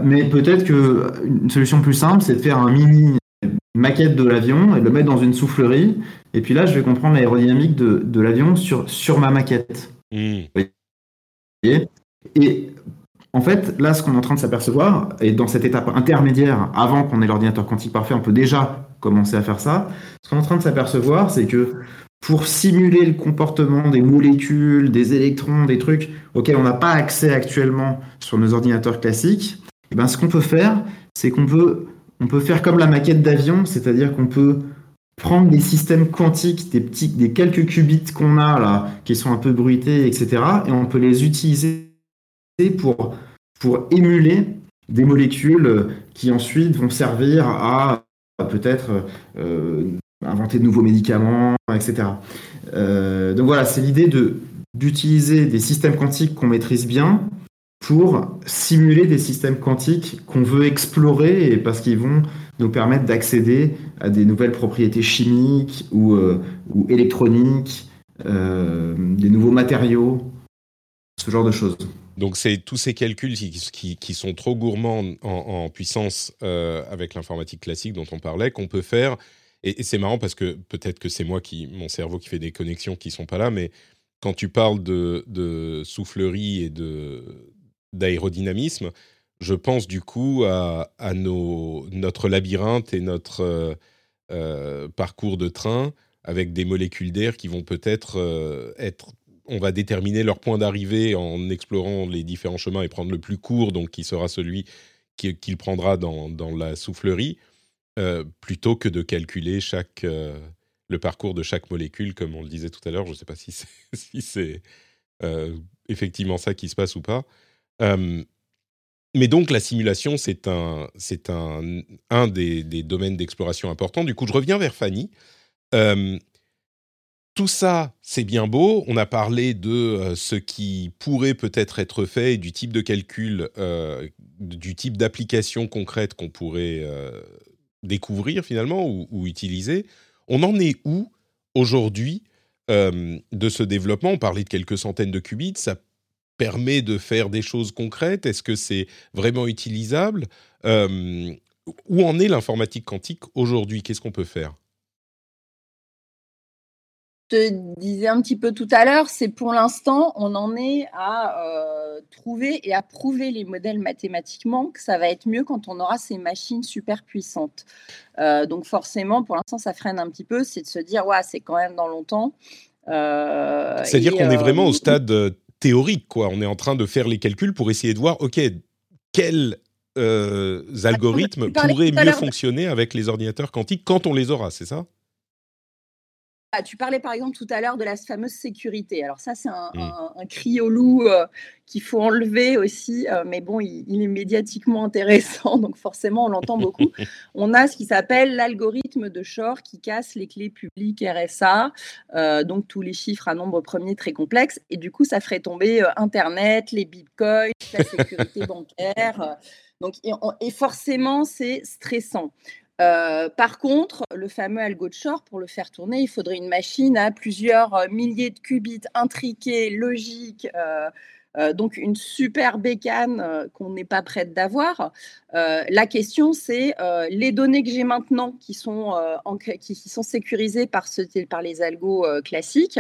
mais peut-être qu'une solution plus simple, c'est de faire un mini maquette de l'avion et de le mettre dans une soufflerie. Et puis là, je vais comprendre l'aérodynamique de, de l'avion sur, sur ma maquette. Mmh. Et en fait, là, ce qu'on est en train de s'apercevoir, et dans cette étape intermédiaire, avant qu'on ait l'ordinateur quantique parfait, on peut déjà commencer à faire ça. Ce qu'on est en train de s'apercevoir, c'est que pour simuler le comportement des molécules, des électrons, des trucs auxquels on n'a pas accès actuellement sur nos ordinateurs classiques, et eh ben, ce qu'on peut faire, c'est qu'on peut, peut faire comme la maquette d'avion, c'est-à-dire qu'on peut prendre des systèmes quantiques, des, petits, des quelques qubits qu'on a là, qui sont un peu bruités, etc., et on peut les utiliser pour, pour émuler des molécules qui ensuite vont servir à, peut-être euh, inventer de nouveaux médicaments, etc. Euh, donc voilà, c'est l'idée de d'utiliser des systèmes quantiques qu'on maîtrise bien pour simuler des systèmes quantiques qu'on veut explorer et parce qu'ils vont nous permettre d'accéder à des nouvelles propriétés chimiques ou, euh, électroniques, euh, des nouveaux matériaux, ce genre de choses. Donc c'est tous ces calculs qui, qui, sont trop gourmands en, puissance euh, avec l'informatique classique dont on parlait qu'on peut faire. Et, c'est marrant parce que peut-être que c'est moi qui, mon cerveau qui fait des connexions qui sont pas là, mais quand tu parles de, de soufflerie et de d'aérodynamisme, je pense du coup à, notre labyrinthe et notre euh, euh, parcours de train avec des molécules d'air qui vont peut-être euh, être... On va déterminer leur point d'arrivée en explorant les différents chemins et prendre le plus court, donc qui sera celui qu'il prendra dans, la soufflerie, plutôt que de calculer le parcours de chaque molécule, comme on le disait tout à l'heure. Je ne sais pas si c'est [LAUGHS] effectivement ça qui se passe ou pas mais donc la simulation, c'est un, c'est un, un des, domaines d'exploration importants. Du coup, je reviens vers Fanny. tout ça, c'est bien beau. On a parlé de ce qui pourrait peut-être être fait, du type de calcul, du type d'application concrète qu'on pourrait découvrir finalement ou, utiliser. On en est où aujourd'hui de ce développement? On parlait de quelques centaines de qubits. Permet de faire des choses concrètes? Est-ce que c'est vraiment utilisable? Où en est l'informatique quantique aujourd'hui? Qu'est-ce qu'on peut faire? Je te disais un petit peu tout à l'heure, c'est pour l'instant, on en est à trouver et à prouver les modèles mathématiquement que ça va être mieux quand on aura ces machines super puissantes. donc forcément, pour l'instant, ça freine un petit peu, c'est de se dire, ouais, c'est quand même dans longtemps. C'est-à-dire qu'on est vraiment au stade théorique, quoi. On est en train de faire les calculs pour essayer de voir, OK, quels euh, algorithmes pourraient mieux fonctionner avec les ordinateurs quantiques quand on les aura, c'est ça? Tu parlais par exemple tout à l'heure de la fameuse sécurité. Alors ça, c'est un, mmh. cri au loup euh, qu'il faut enlever aussi, euh, mais bon, il, est médiatiquement intéressant, [LAUGHS] donc forcément, on l'entend beaucoup. [LAUGHS] on a ce qui s'appelle l'algorithme de Shor qui casse les clés publiques RSA, euh, donc tous les chiffres à nombre premier très complexes, et du coup, ça ferait tomber Internet, les bitcoins, la sécurité [LAUGHS] bancaire. Donc, et forcément, c'est stressant. Euh, par contre, le fameux algo de Shor, pour le faire tourner, il faudrait une machine à plusieurs euh, milliers de qubits intriqués, logiques, euh, donc une super bécane qu'on n'est pas prête d'avoir. la question, c'est les données que j'ai maintenant qui sont, qui, sont sécurisées par, par les algos classiques.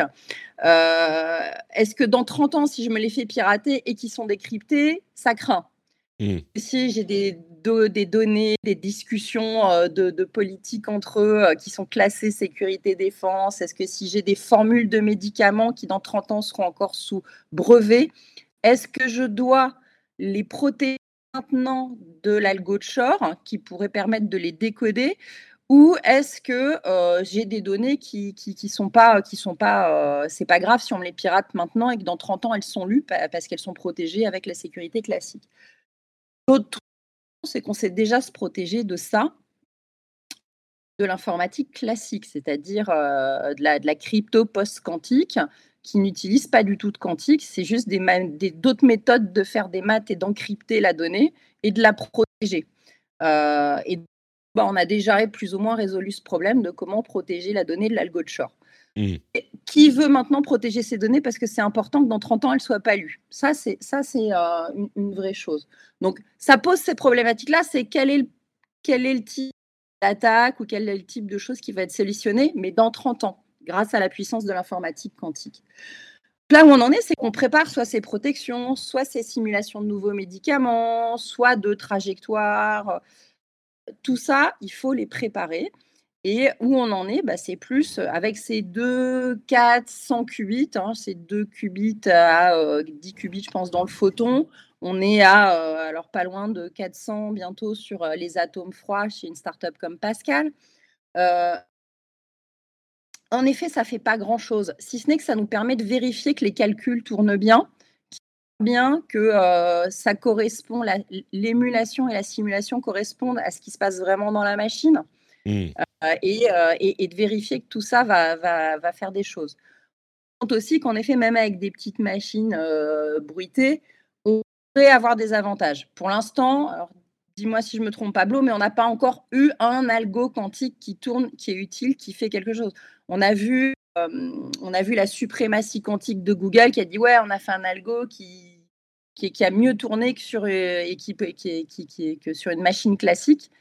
Est-ce que dans 30 ans, si je me les fais pirater et qui sont décryptées, ça craint? Mmh. Si j'ai des, données, des discussions euh, de, politique entre eux euh, qui sont classées sécurité défense, est-ce que si j'ai des formules de médicaments qui dans 30 ans seront encore sous brevet, est-ce que je dois les protéger maintenant de l'algo de Shore qui pourrait permettre de les décoder ou est-ce que euh, j'ai des données qui qui, qui sont pas qui sont pas c'est pas grave si on me les pirate maintenant et que dans 30 ans elles sont lues parce qu'elles sont protégées avec la sécurité classique? L'autre c'est qu'on sait déjà se protéger de ça, de l'informatique classique, c'est-à-dire euh, de, la, crypto post-quantique qui n'utilise pas du tout de quantique, c'est juste d'autres méthodes de faire des maths et d'encrypter la donnée et de la protéger. Euh, et bah, on a déjà plus ou moins résolu ce problème de comment protéger la donnée de l'algo de Shor. Mmh. Qui veut maintenant protéger ces données parce que c'est important que dans 30 ans, elles ne soient pas lues Ça, c'est euh, une, vraie chose. Donc, ça pose ces problématiques-là. C'est quel est le, quel est le type d'attaque ou quel est le type de choses qui va être solutionné, mais dans 30 ans, grâce à la puissance de l'informatique quantique. Là où on en est, c'est qu'on prépare soit ces protections, soit ces simulations de nouveaux médicaments, soit de trajectoires. Tout ça, il faut les préparer. Et où on en est, bah, c'est plus avec ces 2, 4, 100 qubits, hein, ces 2 qubits à 10 qubits, je pense, dans le photon. On est à, alors pas loin de 400 bientôt sur les atomes froids chez une startup comme Pascal. en effet, ça ne fait pas grand-chose, si ce n'est que ça nous permet de vérifier que les calculs tournent bien, bien que ça correspond, l'émulation et la simulation correspondent à ce qui se passe vraiment dans la machine. Mmh. Euh, euh, et, de vérifier que tout ça va, faire des choses. On compte aussi qu'en effet, même avec des petites machines euh, bruitées, on pourrait avoir des avantages. Pour l'instant, dis-moi si je me trompe, Pablo, mais on n'a pas encore eu un algo quantique qui tourne, qui est utile, qui fait quelque chose. On a vu, on a vu la suprématie quantique de Google qui a dit ouais, on a fait un algo qui, a mieux tourné que sur une machine classique.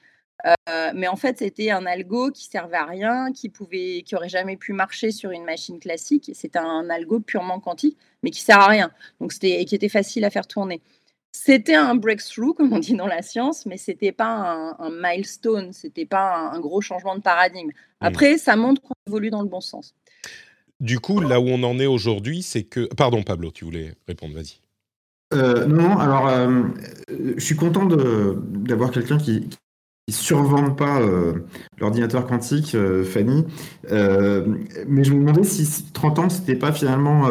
Euh, mais en fait, c'était un algo qui servait à rien, qui pouvait, qui aurait jamais pu marcher sur une machine classique. C'était un algo purement quantique, mais qui sert à rien. Donc c'était et qui était facile à faire tourner. C'était un breakthrough, comme on dit dans la science, mais c'était pas un, un milestone, c'était pas un, gros changement de paradigme. Mmh. Après, ça montre qu'on évolue dans le bon sens. Du coup, là où on en est aujourd'hui, c'est que. Pardon, Pablo, tu voulais répondre, vas-y. Euh, non, alors euh, je suis content d'avoir quelqu'un qui, ils survendent pas euh, l'ordinateur quantique, euh, Fanny. Euh, mais je me demandais si 30 ans, c'était pas finalement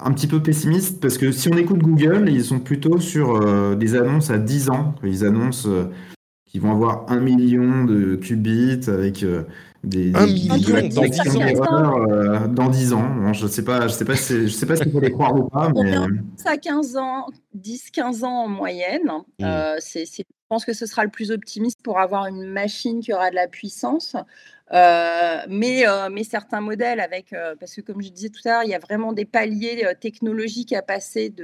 un petit peu pessimiste, parce que si on écoute Google, ils sont plutôt sur des annonces à 10 ans. Ils annoncent qu'ils vont avoir un million de qubits avec des, un million dans 10 ans. dans 10 ans. je sais pas, je sais pas, si, je sais pas s'il faut les croire ou pas, mais ça 15 ans, 10-15 ans en moyenne. Mmh. c'est pense que ce sera le plus optimiste pour avoir une machine qui aura de la puissance. Euh, mais, euh, mais certains modèles avec, euh, parce que comme je disais tout à l'heure, il y a vraiment des paliers technologiques à passer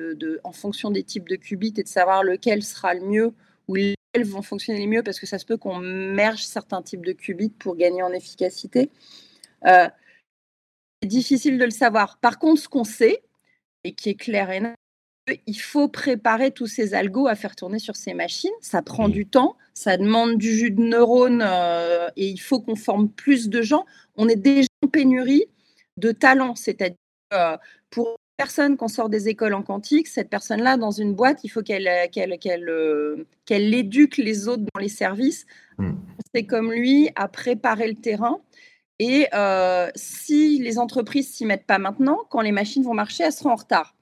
en fonction des types de qubits et de savoir lequel sera le mieux ou lesquels vont fonctionner le mieux parce que ça se peut qu'on merge certains types de qubits pour gagner en efficacité. c'est difficile de le savoir. Par contre, ce qu'on sait et qui est clair et net, il faut préparer tous ces algos à faire tourner sur ces machines. Ça prend mmh. du temps, ça demande du jus de neurones euh, et il faut qu'on forme plus de gens. On est déjà en pénurie de talents, c'est-à-dire euh, pour une personne qu'on sort des écoles en quantique, cette personne-là, dans une boîte, il faut qu'elle euh, qu'elle éduque les autres dans les services. Mmh. C'est comme lui à préparer le terrain. Et si les entreprises s'y mettent pas maintenant, quand les machines vont marcher, elles seront en retard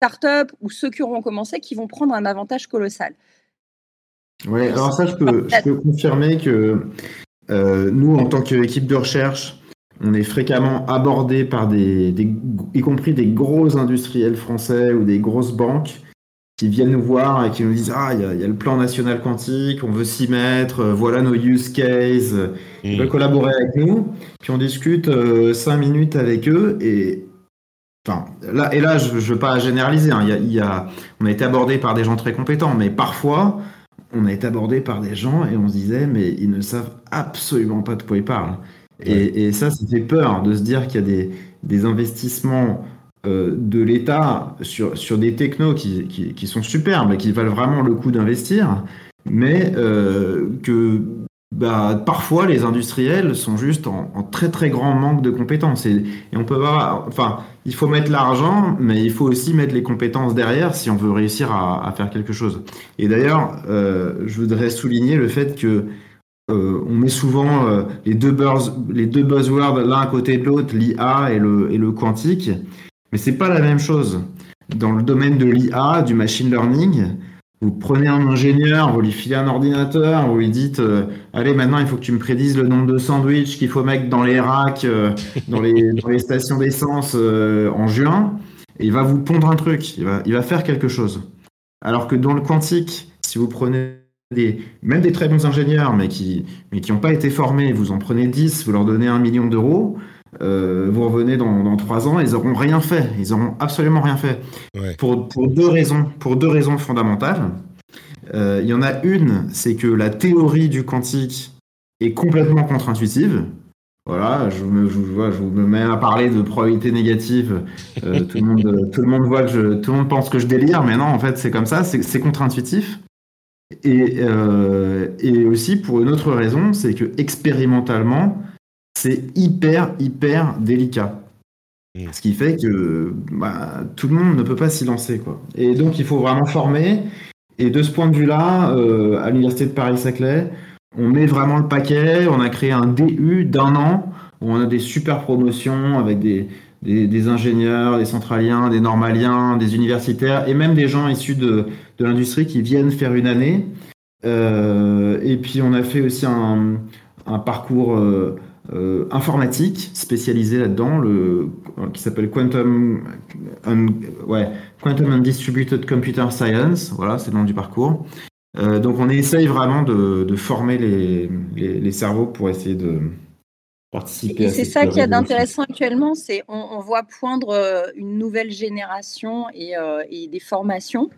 startups ou ceux qui auront commencé qui vont prendre un avantage colossal. Oui, alors ça, je peux, confirmer que euh, nous, en tant qu'équipe de recherche, on est fréquemment abordé par des, y compris des gros industriels français ou des grosses banques qui viennent nous voir et qui nous disent Ah, il y, a le plan national quantique, on veut s'y mettre, euh, voilà nos use cases, ils veulent mmh. collaborer avec nous. Puis on discute euh, cinq minutes avec eux et Enfin, là, et là, je ne veux pas généraliser. Hein. Il y a, on a été abordé par des gens très compétents, mais parfois, on a été abordé par des gens et on se disait, mais ils ne savent absolument pas de quoi ils parlent. Et, ça, ça fait peur de se dire qu'il y a des, des investissements euh, de l'État sur, sur des technos qui, qui, sont superbes et qui valent vraiment le coup d'investir, mais euh, que bah, parfois les industriels sont juste en, très très grand manque de compétences. Et, on peut avoir, enfin, il faut mettre l'argent, mais il faut aussi mettre les compétences derrière si on veut réussir à, faire quelque chose. Et d'ailleurs, euh, je voudrais souligner le fait que on met souvent les, deux buzz, les deux buzzwords l'un à côté de l'autre, l'IA et le, et le quantique. Mais c'est pas la même chose. Dans le domaine de l'IA, du machine learning, vous prenez un ingénieur, vous lui filez un ordinateur, vous lui dites euh, Allez, maintenant, il faut que tu me prédises le nombre de sandwichs qu'il faut mettre dans les racks, euh, dans, les, stations d'essence euh, en juin. Et il va vous pondre un truc, il va, faire quelque chose. Alors que dans le quantique, si vous prenez même des très bons ingénieurs, mais qui mais qui n'ont pas été formés, vous en prenez 10, vous leur donnez un million d'euros, euh, vous revenez dans, trois ans, ils n'auront rien fait. Ils n'auront absolument rien fait. Pour, deux raisons, pour deux raisons fondamentales. Euh, il y en a une, c'est que la théorie du quantique est complètement contre-intuitive. Voilà, je me, je, je me mets à parler de probabilité négative. Euh, [LAUGHS] tout, le monde, tout le monde voit que je, tout le monde pense que je délire, mais non, en fait, c'est comme ça, c'est contre-intuitif. Et, et aussi pour une autre raison, c'est que expérimentalement, c'est hyper, hyper délicat. Ce qui fait que bah, tout le monde ne peut pas s'y lancer. Quoi. Et donc, il faut vraiment former. Et de ce point de vue-là, euh, à l'Université de Paris-Saclay, on met vraiment le paquet. On a créé un DU d'un an où on a des super promotions avec des, des, ingénieurs, des centraliens, des normaliens, des universitaires et même des gens issus de, de l'industrie qui viennent faire une année. Euh, et puis, on a fait aussi un, un parcours. Euh, euh, informatique spécialisé là-dedans, le, qui s'appelle Quantum, ouais, Quantum and Distributed Computer Science. Voilà, c'est le nom du parcours. Euh, donc on essaye vraiment de, former les, les, cerveaux pour essayer de participer. Et c'est ça qui est d'intéressant actuellement, c'est on, voit poindre euh, une nouvelle génération et, et des formations.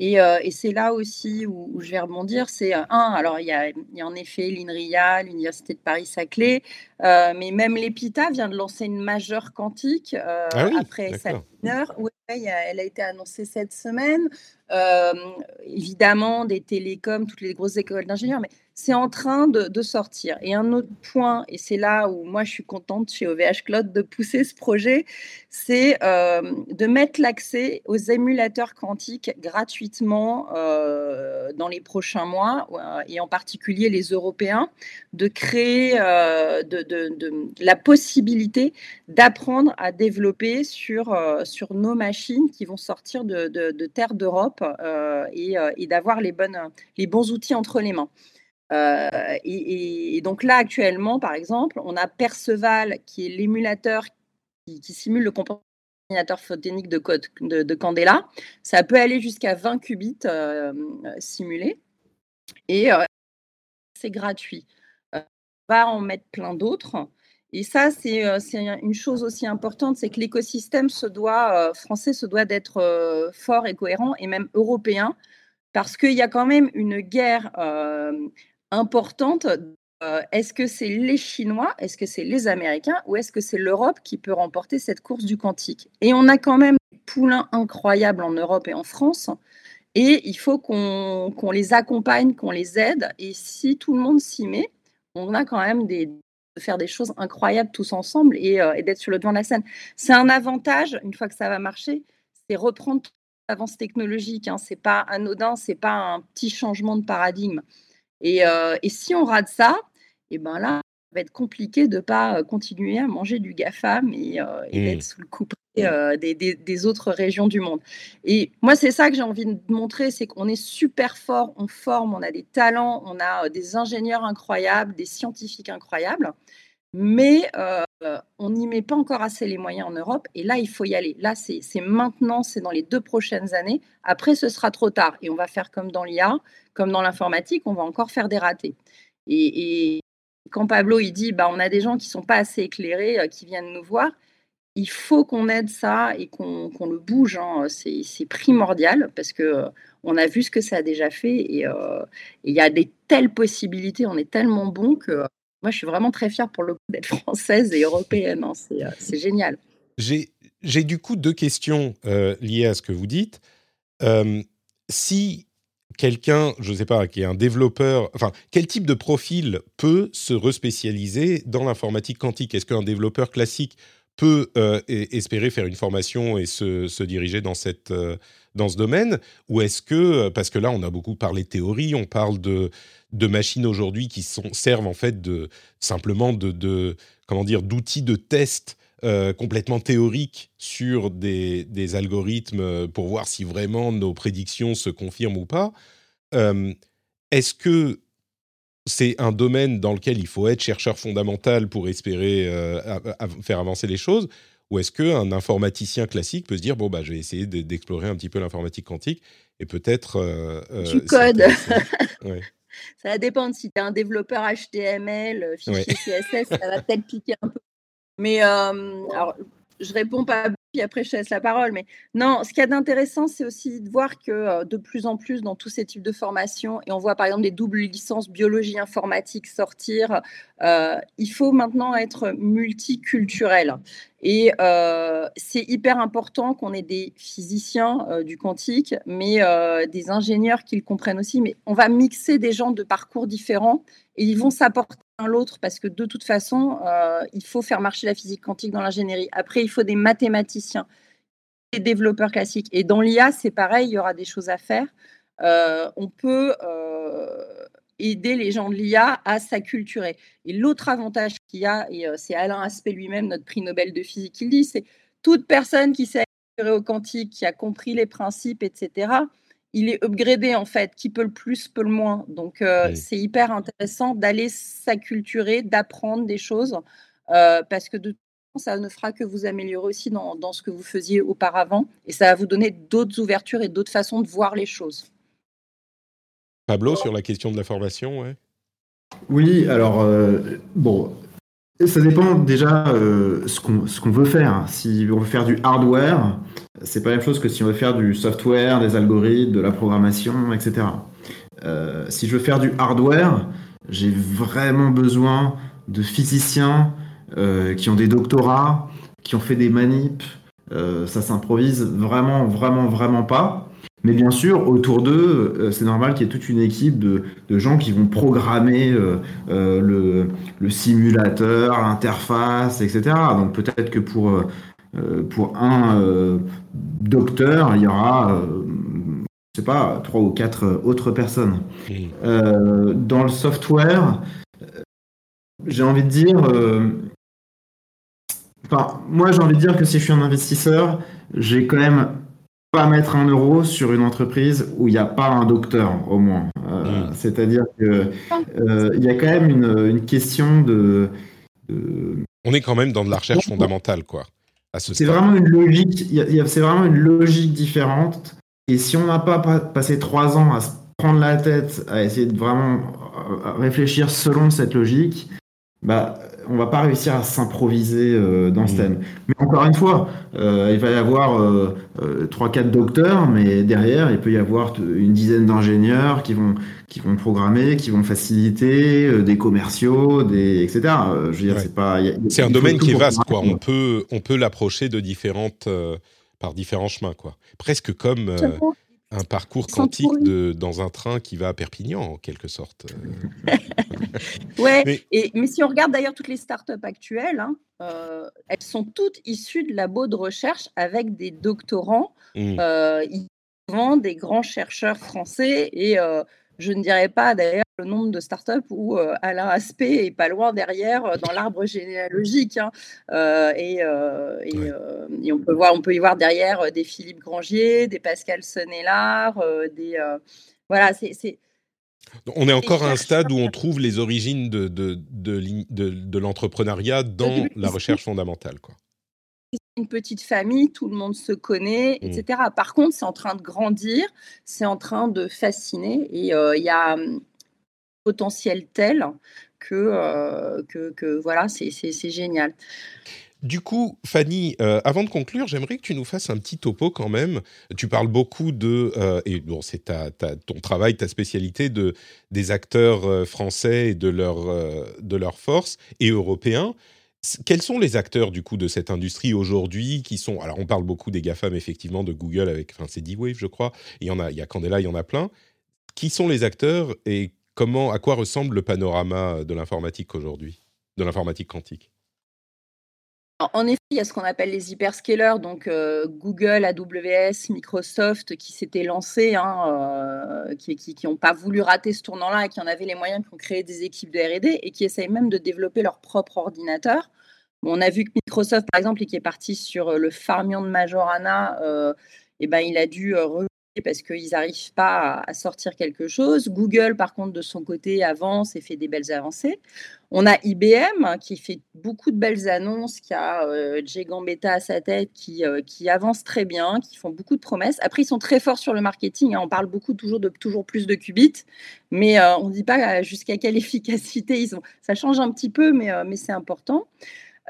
Euh, et, c'est là aussi où, je vais rebondir. C'est euh, un, alors il y a, en effet l'INRIA, l'Université de Paris-Saclay, euh, mais même l'EPITA vient de lancer une majeure quantique ah après sa mineure. Oui, elle a été annoncée cette semaine. évidemment, des télécoms, toutes les grosses écoles d'ingénieurs, mais c'est en train de, sortir. Et un autre point, et c'est là où moi je suis contente chez OVH Cloud de pousser ce projet, c'est euh, de mettre l'accès aux émulateurs quantiques gratuitement euh, dans les prochains mois, euh, et en particulier les Européens, de créer la possibilité d'apprendre à développer sur, nos machines qui vont sortir de, terre d'Europe et, d'avoir les bons outils entre les mains. Euh, et, donc là, actuellement, par exemple, on a Perceval, qui est l'émulateur qui, simule le comportement photonique de, code, de, Candela. Ça peut aller jusqu'à 20 qubits euh, simulés. Et euh, c'est gratuit. on va en mettre plein d'autres. Et ça, c'est une chose aussi importante, c'est que l'écosystème français se doit d'être fort et cohérent, et même européen, parce qu'il y a quand même une guerre importante. Euh, est-ce que c'est les Chinois, est-ce que c'est les Américains ou est-ce que c'est l'Europe qui peut remporter cette course du quantique? Et on a quand même des poulains incroyables en Europe et en France. Et il faut qu'on les accompagne, qu'on les aide. Et si tout le monde s'y met, on a quand même des, de faire des choses incroyables tous ensemble et, euh, d'être sur le devant de la scène. C'est un avantage, une fois que ça va marcher, c'est reprendre l'avance technologique. Hein. C'est pas anodin, c'est pas un petit changement de paradigme. Euh, et, si on rate ça, et eh ben là, ça va être compliqué de ne pas euh, continuer à manger du GAFAM et, euh, et mmh. d'être sous le coup des, autres régions du monde. Et moi, c'est ça que j'ai envie de montrer, c'est qu'on est super fort, on forme, on a des talents, on a des ingénieurs incroyables, des scientifiques incroyables, mais on n'y met pas encore assez les moyens en Europe. Et là, il faut y aller. Là, c'est maintenant, c'est dans les deux prochaines années. Après, ce sera trop tard. Et on va faire comme dans l'IA, comme dans l'informatique, on va encore faire des ratés. Et, quand Pablo il dit, bah, on a des gens qui sont pas assez éclairés, euh, qui viennent nous voir, il faut qu'on aide ça et qu'on le bouge. Hein. C'est primordial parce que on a vu ce que ça a déjà fait et il y a des telles possibilités. On est tellement bon que moi, je suis vraiment très fière pour le coup d'être [LAUGHS] française et européenne. Hein. C'est génial. J'ai du coup deux questions liées à ce que vous dites. si quelqu'un, je ne sais pas, qui est un développeur, enfin, quel type de profil peut se respécialiser dans l'informatique quantique? Est-ce qu'un développeur classique peut euh, espérer faire une formation et se, diriger dans, cette, euh, dans ce domaine Ou est-ce que, euh, parce que là, on a beaucoup parlé théorie, on parle de, de machines aujourd'hui qui sont, servent en fait de, simplement de, de comment dire, d'outils de test complètement théoriques sur des, des, algorithmes pour voir si vraiment nos prédictions se confirment ou pas. est-ce que c'est un domaine dans lequel il faut être chercheur fondamental pour espérer euh, faire avancer les choses Ou est-ce qu'un informaticien classique peut se dire, bon, bah, je vais essayer d'explorer un petit peu l'informatique quantique et peut-être... Euh, euh, tu codes [LAUGHS] Ça va dépendre. Si tu es un développeur HTML, fichier CSS, ça va peut-être piquer un peu. Mais alors, je réponds pas puis après je te laisse la parole. Mais non, ce qu'il y a d'intéressant, c'est aussi de voir que euh, de plus en plus dans tous ces types de formations, et on voit par exemple des doubles licences biologie informatique sortir, euh, il faut maintenant être multiculturel. Et euh, c'est hyper important qu'on ait des physiciens du quantique, mais des ingénieurs qui le comprennent aussi. Mais on va mixer des gens de parcours différents et ils vont s'apporter l'autre parce que de toute façon, euh, il faut faire marcher la physique quantique dans l'ingénierie. Après, il faut des mathématiciens, des développeurs classiques. Et dans l'IA, c'est pareil, il y aura des choses à faire. Euh, on peut euh, aider les gens de l'IA à s'acculturer. Et l'autre avantage qu'il y a, et c'est Alain Aspect lui-même, notre prix Nobel de physique, le dit, c'est toute personne qui s'est au quantique, qui a compris les principes, etc., il est upgradé en fait, qui peut le plus, peut le moins. Donc euh, c'est hyper intéressant d'aller s'acculturer, d'apprendre des choses, euh, parce que de toute façon, ça ne fera que vous améliorer aussi dans, ce que vous faisiez auparavant, et ça va vous donner d'autres ouvertures et d'autres façons de voir les choses. Pablo, sur la question de la formation, ouais. Oui, alors, euh, bon, ça dépend déjà euh, ce qu'on veut faire. Si on veut faire du hardware, c'est pas la même chose que si on veut faire du software, des algorithmes, de la programmation, etc. Euh, si je veux faire du hardware, j'ai vraiment besoin de physiciens euh, qui ont des doctorats, qui ont fait des manips. ça s'improvise vraiment, vraiment, vraiment pas. Mais bien sûr, autour d'eux, euh, c'est normal qu'il y ait toute une équipe de, gens qui vont programmer euh, euh, le, simulateur, l'interface, etc. Donc peut-être que pour, pour un docteur, il y aura, je sais pas, trois ou quatre autres personnes. dans le software, j'ai envie de dire... Enfin, moi, j'ai envie de dire que si je suis un investisseur, j'ai quand même pas mettre un euro sur une entreprise où il n'y a pas un docteur au moins. Euh, mm. C'est-à-dire que euh, il y a quand même une, question de, On est quand même dans de la recherche fondamentale, quoi. C'est vraiment une logique. C'est vraiment une logique différente. Et si on n'a pas passé trois ans à se prendre la tête, à essayer de vraiment euh, réfléchir selon cette logique, bah on va pas réussir à s'improviser euh, dans ce mm. thème. Mais encore une fois, euh, il va y avoir euh, trois, quatre docteurs, mais derrière, il peut y avoir une dizaine d'ingénieurs qui vont qui vont programmer, qui vont faciliter, des commerciaux, des etc. je veux dire, c'est pas. C'est un domaine qui est vaste, quoi. On peut on peut l'approcher de différentes par différents chemins, quoi. Presque comme un parcours quantique de, dans un train qui va à Perpignan, en quelque sorte. [LAUGHS] ouais, mais, et, mais si on regarde d'ailleurs toutes les startups actuelles, hein, euh, elles sont toutes issues de labos de recherche avec des doctorants, mmh. euh, des grands chercheurs français et euh, je ne dirais pas d'ailleurs le nombre de startups où euh, Alain Aspect est pas loin derrière euh, dans l'arbre généalogique. Hein. Euh, et, on, peut voir, on peut y voir derrière des Philippe Grangier, des Pascal Sonnellard, des. voilà, c'est. On est encore à un stade où on trouve les origines de, de, de, de l'entrepreneuriat dans la recherche fondamentale. Quoi une petite famille, tout le monde se connaît, mmh. etc. Par contre, c'est en train de grandir, c'est en train de fasciner et euh, il y a un potentiel tel que, que, voilà, c'est génial. Du coup, Fanny, avant de conclure, j'aimerais que tu nous fasses un petit topo quand même. Tu parles beaucoup de, et bon, c'est ton travail, ta spécialité, de, des acteurs français et de leur, de leur force, et européens. Quels sont les acteurs du coup de cette industrie aujourd'hui qui sont alors on parle beaucoup des gafam effectivement de Google avec enfin c'est D-Wave je crois il y en a il y a Candela il y en a plein. Qui sont les acteurs et comment à quoi ressemble le panorama de l'informatique aujourd'hui de l'informatique quantique? En effet, il y a ce qu'on appelle les hyperscalers, donc euh, Google, AWS, Microsoft, qui s'étaient lancés, hein, euh, qui n'ont pas voulu rater ce tournant-là et qui en avaient les moyens, qui ont créé des équipes de R&D et qui essayent même de développer leur propre ordinateur. on a vu que Microsoft, par exemple, qui est parti sur euh, le Farmion de Majorana, eh ben, il a dû parce qu'ils n'arrivent pas à, sortir quelque chose. Google, par contre, de son côté, avance et fait des belles avancées. On a IBM qui fait beaucoup de belles annonces, qui a euh, Jay Gambetta à sa tête, qui, euh, qui avance très bien, qui font beaucoup de promesses. Après, ils sont très forts sur le marketing. Hein. On parle beaucoup toujours de toujours plus de qubits, mais euh, on ne dit pas jusqu'à quelle [LAUGHS] efficacité ils ont. Ça change un petit peu, mais, mais c'est important.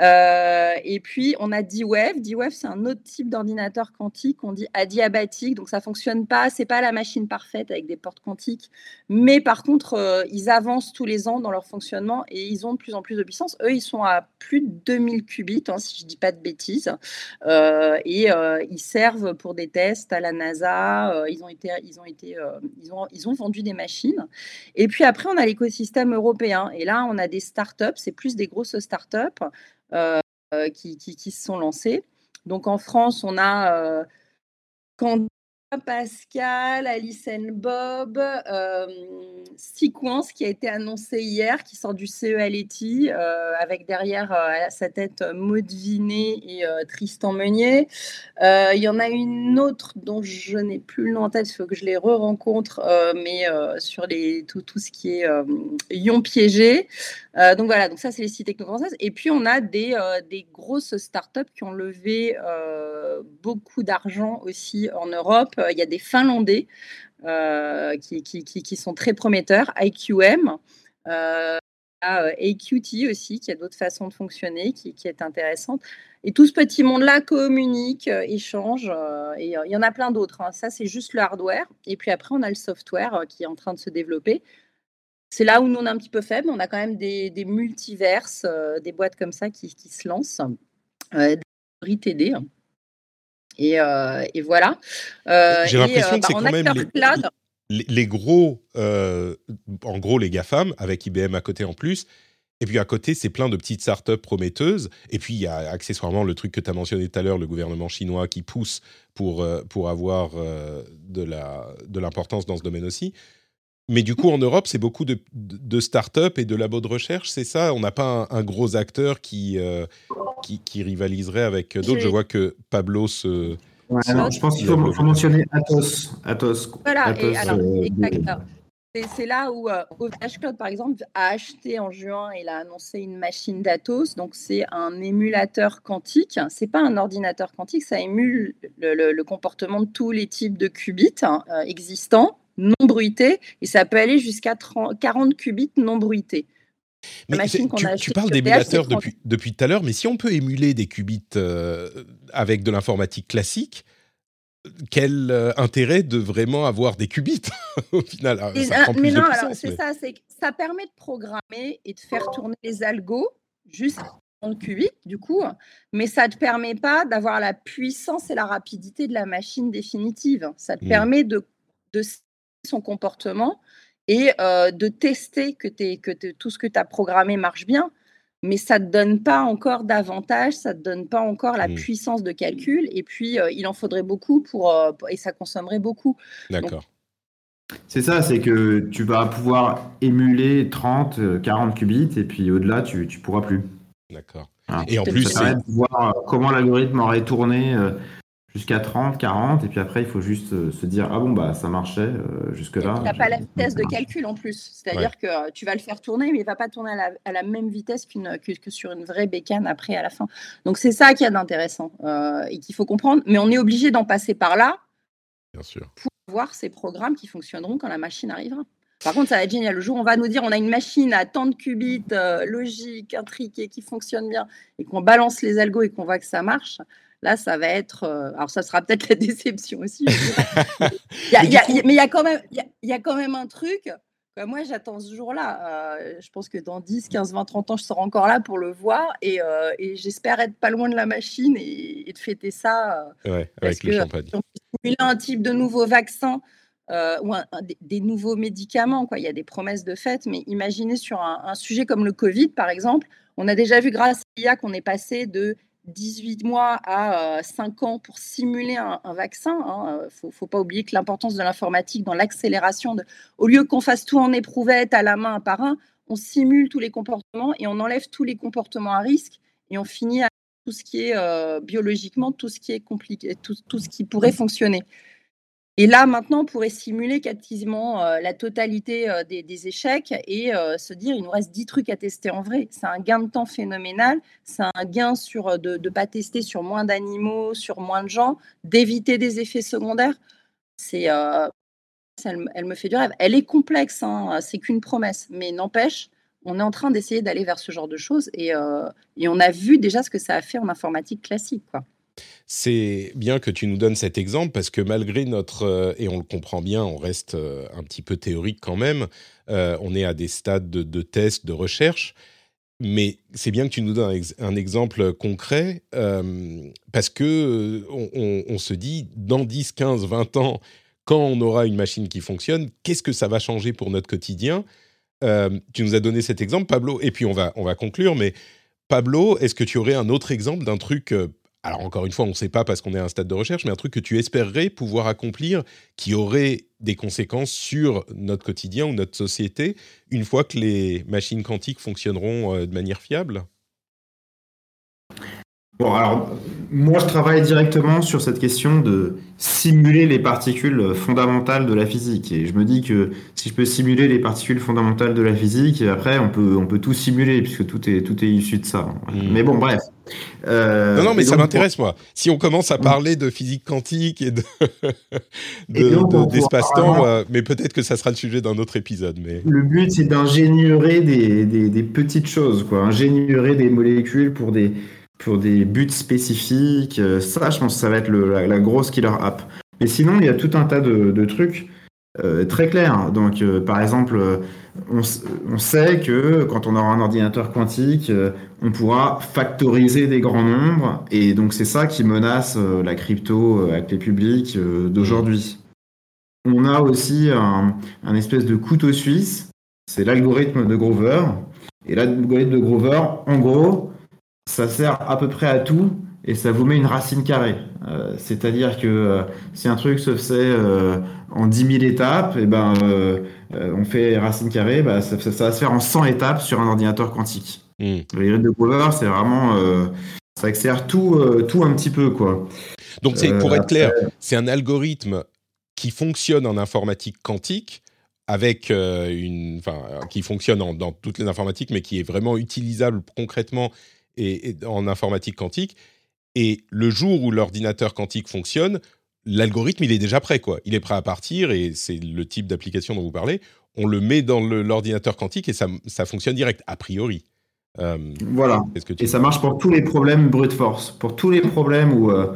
Euh, et puis, on a D-Wave. D-Wave, c'est un autre type d'ordinateur quantique. On dit adiabatique. Donc, ça fonctionne pas. C'est pas la machine parfaite avec des portes quantiques. Mais par contre, euh, ils avancent tous les ans dans leur fonctionnement et ils ont de plus en plus de puissance. Eux, ils sont à plus de 2000 qubits, hein, si je dis pas de bêtises. Euh, et ils servent pour des tests à la NASA. ils ont été, ils ont été, ils ont, ils ont vendu des machines. Et puis après, on a l'écosystème européen. Et là, on a des startups. C'est plus des grosses startups qui, qui, se sont lancés. Donc en France, on a euh, Pascal, Alice Bob, euh, Sequence qui a été annoncé hier, qui sort du CELETI, euh, avec derrière euh, à sa tête Maud Vinet et euh, Tristan Meunier. Il y en a une autre dont je n'ai plus le nom en tête, il faut que je les re-rencontre, mais sur les, tout, tout, ce qui est ion piégé. donc voilà, donc ça c'est les sites techno-françaises. Et puis on a des, des grosses startups qui ont levé beaucoup d'argent aussi en Europe il y a des Finlandais euh, qui, sont très prometteurs, IQM. Euh, AQT aussi, qui a d'autres façons de fonctionner, qui, est intéressante. Et tout ce petit monde-là communique, euh, échange, et il y en a plein d'autres. Hein. Ça, c'est juste le hardware. Et puis après, on a le software qui est en train de se développer. C'est là où nous, on est un petit peu faible. On a quand même des, multiverses, des boîtes comme ça qui, se lancent. Euh, euh, et, voilà. Euh, J'ai l'impression euh, que c'est bah, quand même les, gros, en gros les GAFAM, avec IBM à côté en plus. Et puis à côté, c'est plein de petites startups prometteuses. Et puis il y a accessoirement le truc que tu as mentionné tout à l'heure, le gouvernement chinois qui pousse pour, pour avoir de l'importance dans ce domaine aussi. Mais du coup, en Europe, c'est beaucoup de, de, start-up et de labos de recherche, c'est ça? On n'a pas un, gros acteur qui, euh, qui, rivaliserait avec d'autres? Je vois que Pablo se. je pense qu'il faut, mentionner Atos. Atos. Voilà, alors, euh, C'est là où euh, Cloud, par exemple, a acheté en juin, il a annoncé une machine d'Atos. Donc, c'est un émulateur quantique. C'est pas un ordinateur quantique, ça émule le, comportement de tous les types de qubits hein, existants non bruité et ça peut aller jusqu'à 40 qubits non bruités. Mais tu, tu, parles d'émulateurs depuis, depuis tout à l'heure, mais si on peut émuler des qubits euh, avec de l'informatique classique, quel euh, intérêt de vraiment avoir des qubits [LAUGHS] au final? Ah, ça Mais non, c'est ça, ça permet de programmer et de faire tourner les algos juste 30 qubits du coup, mais ça ne te permet pas d'avoir la puissance et la rapidité de la machine définitive. Ça te mmh. permet de, de son comportement et euh, de tester que, que tout ce que tu as programmé marche bien. Mais ça ne te donne pas encore d'avantage, ça ne te donne pas encore la mmh. puissance de calcul. Et puis, euh, il en faudrait beaucoup pour, euh, et ça consommerait beaucoup. D'accord. C'est ça, c'est que tu vas pouvoir émuler 30, 40 qubits, et puis au-delà, tu ne pourras plus. D'accord. Et en plus, voir comment l'algorithme aurait tourné jusqu'à 30, 40, et puis après, il faut juste euh, se dire Ah bon, bah ça marchait euh, jusque-là. Tu n'as pas la vitesse de calcul en plus. C'est-à-dire que euh, tu vas le faire tourner, mais il ne va pas tourner à la, même vitesse qu'une, que, sur une vraie bécane après, à la fin. Donc, c'est ça qui est d'intéressant et qu'il faut comprendre. Mais on est obligé d'en passer par là Bien sûr. pour voir ces programmes qui fonctionneront quand la machine arrivera. Par contre, ça va être génial. Le jour où on va nous dire on a une machine à tant de qubits, euh, logique, intriquée, qui fonctionne bien, et qu'on balance les algos et qu'on voit que ça marche, là, ça va être. Euh, alors, ça sera peut-être [LAUGHS] la déception aussi. [LAUGHS] mais il y a quand même, il y, a quand même un truc. moi, j'attends ce jour-là. Euh, je pense que dans 10, 15, 20, 30 ans, je serai encore là pour le voir. Et, j'espère être pas loin de la machine et, de fêter ça. ouais, avec le champagne. Si on un type de nouveau vaccin euh, ou des, nouveaux médicaments. Quoi. Il y a des promesses de fait, mais imaginez sur un, sujet comme le Covid, par exemple, on a déjà vu grâce à l'IA qu'on est passé de 18 mois à 5 euh, ans pour simuler un, vaccin. Il hein. ne faut, pas oublier que l'importance de l'informatique dans l'accélération, au lieu qu'on fasse tout en éprouvette à la main un par un, on simule tous les comportements et on enlève tous les comportements à risque et on finit à tout ce qui est euh, biologiquement, tout ce qui est compliqué, tout, tout ce qui pourrait fonctionner. Et là, maintenant, on pourrait simuler quasiment euh, la totalité euh, des, échecs et euh, se dire, il nous reste 10 trucs à tester en vrai. C'est un gain de temps phénoménal. C'est un gain sur, de ne pas tester sur moins d'animaux, sur moins de gens, d'éviter des effets secondaires. C'est, elle, me fait du rêve. Elle est complexe, hein, c'est qu'une promesse. Mais n'empêche, on est en train d'essayer d'aller vers ce genre de choses et, et on a vu déjà ce que ça a fait en informatique classique. Quoi. C'est bien que tu nous donnes cet exemple parce que malgré notre, euh, et on le comprend bien, on reste euh, un petit peu théorique quand même, euh, on est à des stades de, tests, de recherche, mais c'est bien que tu nous donnes un, exemple concret parce que on, se dit dans 10, 15, 20 ans, quand on aura une machine qui fonctionne, qu'est-ce que ça va changer pour notre quotidien? Tu nous as donné cet exemple, Pablo, et puis on va, on va conclure, mais Pablo, est-ce que tu aurais un autre exemple d'un truc alors encore une fois, on ne sait pas parce qu'on est à un stade de recherche, mais un truc que tu espérerais pouvoir accomplir qui aurait des conséquences sur notre quotidien ou notre société une fois que les machines quantiques fonctionneront euh, de manière fiable? Bon, alors, moi, je travaille directement sur cette question de simuler les particules fondamentales de la physique. Et je me dis que si je peux simuler les particules fondamentales de la physique, après, on peut, on peut tout simuler, puisque tout est, tout est issu de ça. Hmm. Mais bon, bref. Euh, non, non, mais ça m'intéresse, moi. Si on commence à parler de physique quantique et de, [LAUGHS] d'espace-temps, euh, mais peut-être que ça sera le sujet d'un autre épisode. Mais... Le but, c'est d'ingénierer des, des, des, petites choses, quoi. Ingénierer des molécules pour des pour des buts spécifiques. Euh, ça, je pense que ça va être la, grosse killer app. Mais sinon, il y a tout un tas de, trucs euh, très clairs. Donc, euh, par exemple, on, sait que quand on aura un ordinateur quantique, on pourra factoriser des grands nombres. Et donc, c'est ça qui menace la crypto avec les publics d'aujourd'hui. On a aussi un, un espèce de couteau suisse. C'est l'algorithme de Grover. Et l'algorithme de Grover, en gros, ça sert à peu près à tout et ça vous met une racine carrée. Euh, c'est-à-dire que euh, si un truc se fait euh, en 10 000 étapes, et eh ben, on fait racine carrée, bah, ça, va se faire en 100 étapes sur un ordinateur quantique. Mm. Le de Grover, c'est vraiment. ça accélère tout, tout un petit peu. Quoi. Donc, pour être clair, c'est un algorithme qui fonctionne en informatique quantique avec une, enfin, qui fonctionne dans toutes les informatiques, mais qui est vraiment utilisable concrètement et, en informatique quantique. Et le jour où l'ordinateur quantique fonctionne, l'algorithme, il est déjà prêt. quoi. Il est prêt à partir et c'est le type d'application dont vous parlez. On le met dans l'ordinateur quantique et ça, ça, fonctionne direct, a priori. Euh, voilà. et ça marche pour tous les problèmes brute force. Pour tous les problèmes où euh,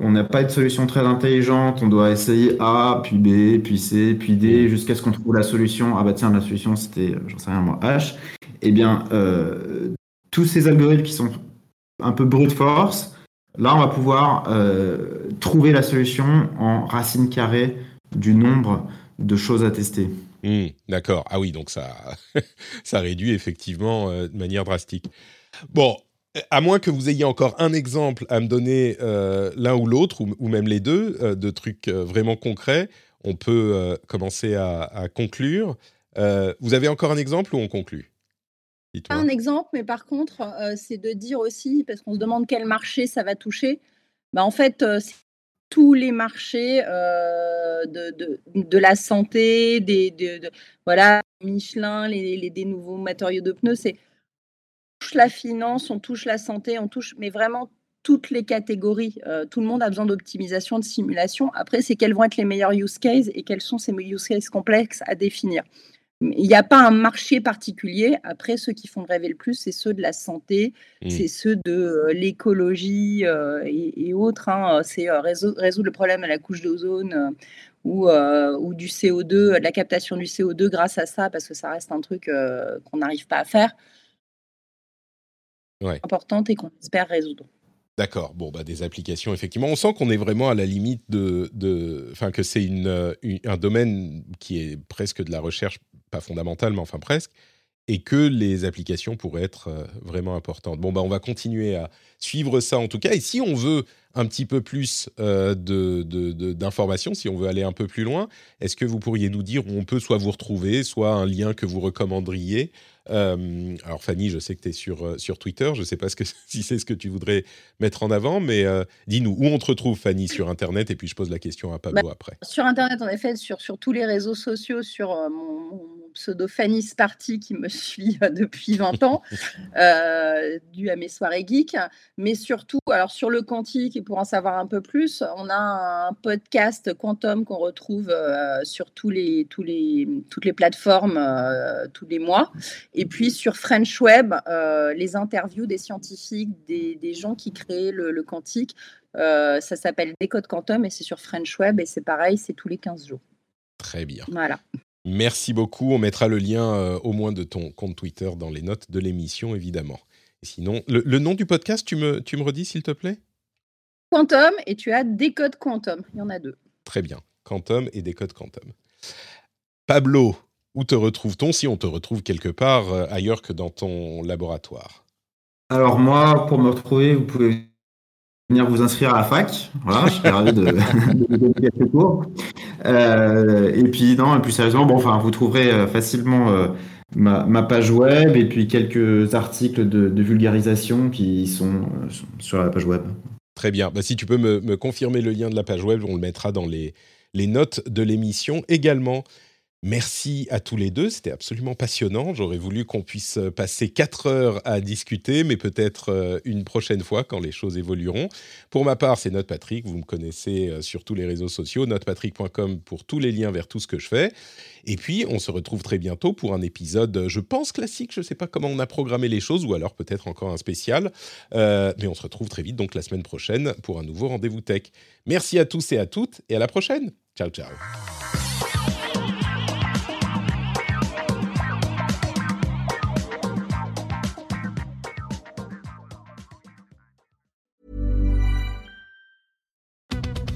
on n'a pas de solution très intelligente, on doit essayer A, puis B, puis C, puis D, jusqu'à ce qu'on trouve la solution. Ah bah tiens, la solution c'était, j'en sais rien moi, H. Eh bien, euh, tous ces algorithmes qui sont un peu brute force, là, on va pouvoir euh, trouver la solution en racine carrée du nombre de choses à tester. Hmm, d'accord. Ah oui, donc ça, [LAUGHS] ça réduit effectivement euh, de manière drastique. Bon, à moins que vous ayez encore un exemple à me donner, euh, l'un ou l'autre, ou, même les deux, de trucs vraiment concrets, on peut commencer à, à conclure. vous avez encore un exemple ou on conclut? Un exemple, mais par contre, euh, c'est de dire aussi, parce qu'on se demande quel marché ça va toucher, bah, en fait, euh, tous les marchés euh, de, de, la santé, des, de, voilà, Michelin, les, des nouveaux matériaux de pneus, c'est on touche la finance, on touche la santé, on touche, mais vraiment toutes les catégories. tout le monde a besoin d'optimisation, de simulation. Après, c'est quels vont être les meilleurs use cases et quels sont ces use cases complexes à définir. Il n'y a pas un marché particulier. Après, ceux qui font rêver le plus, c'est ceux de la santé, Mmh. c'est ceux de euh, l'écologie euh, et, et autres. hein. C'est euh, résoudre, résoudre le problème à la couche d'ozone euh, ou, ou du CO2, de la captation du CO2 grâce à ça, parce que ça reste un truc qu'on n'arrive pas à faire. Ouais. Importante et qu'on espère résoudre. D'accord. Bon, bah, des applications, effectivement. On sent qu'on est vraiment à la limite de. de- Enfin, que c'est une, une- un domaine qui est presque de la recherche, pas fondamentale, mais enfin presque, et que les applications pourraient être euh, vraiment importantes. Bon, bah, on va continuer à suivre ça en tout cas. Et si on veut un petit peu plus euh, de- de- de- d'informations, si on veut aller un peu plus loin, est-ce que vous pourriez nous dire où on peut soit vous retrouver, soit un lien que vous recommanderiez? Euh, alors Fanny, je sais que tu es sur, euh, sur Twitter, je ne sais pas ce que, [LAUGHS] si c'est ce que tu voudrais mettre en avant, mais euh, dis-nous où on te retrouve Fanny sur Internet et puis je pose la question à Pablo après. Sur Internet, en effet, sur, sur tous les réseaux sociaux, sur euh, mon, mon pseudo Fanny Sparty qui me [LAUGHS] suit depuis 20 ans, [LAUGHS] dû à mes soirées geeks. Mais surtout, alors sur le quantique, pour en savoir un peu plus, on a un podcast Quantum qu'on retrouve euh, sur tous les, tous les, toutes les plateformes euh, tous les mois. Et puis sur French Web, euh, les interviews des scientifiques, des, des gens qui créent le, le quantique. Ça s'appelle Décode Quantum et c'est sur French Web et c'est pareil, c'est tous les 15 jours. Très bien. Voilà. Merci beaucoup. On mettra le lien au moins de ton compte Twitter dans les notes de l'émission, évidemment. Sinon, le, le nom du podcast, tu me, tu me redis, s'il te plaît? Quantum et tu as Décode Quantum. Il y en a deux. Très bien. Quantum et Décode Quantum. Pablo, où te retrouve-t-on si on te retrouve quelque part euh, ailleurs que dans ton laboratoire? Alors moi, pour me retrouver, vous pouvez venir vous inscrire à la fac. Voilà, je serais ravi de, [LAUGHS] de vous donner quelques cours. Euh, et puis non, et plus sérieusement, bon, enfin, vous trouverez euh, facilement euh, ma, ma page web et puis quelques articles de, de vulgarisation qui sont euh, sur la page web. Très bien. Bah, si tu peux me, me confirmer le lien de la page web, on le mettra dans les notes de l'émission également. Merci à tous les deux, c'était absolument passionnant. J'aurais voulu qu'on puisse passer quatre heures à discuter, mais peut-être euh, une prochaine fois quand les choses évolueront. Pour ma part, c'est Note Patrick, vous me connaissez euh, sur tous les réseaux sociaux, notepatrick.com pour tous les liens vers tout ce que je fais. Et puis, on se retrouve très bientôt pour un épisode, je pense classique, je ne sais pas comment on a programmé les choses, ou alors peut-être encore un spécial. Euh, mais on se retrouve très vite, donc la semaine prochaine, pour un nouveau rendez-vous tech. Merci à tous et à toutes, et à la prochaine. Ciao, ciao.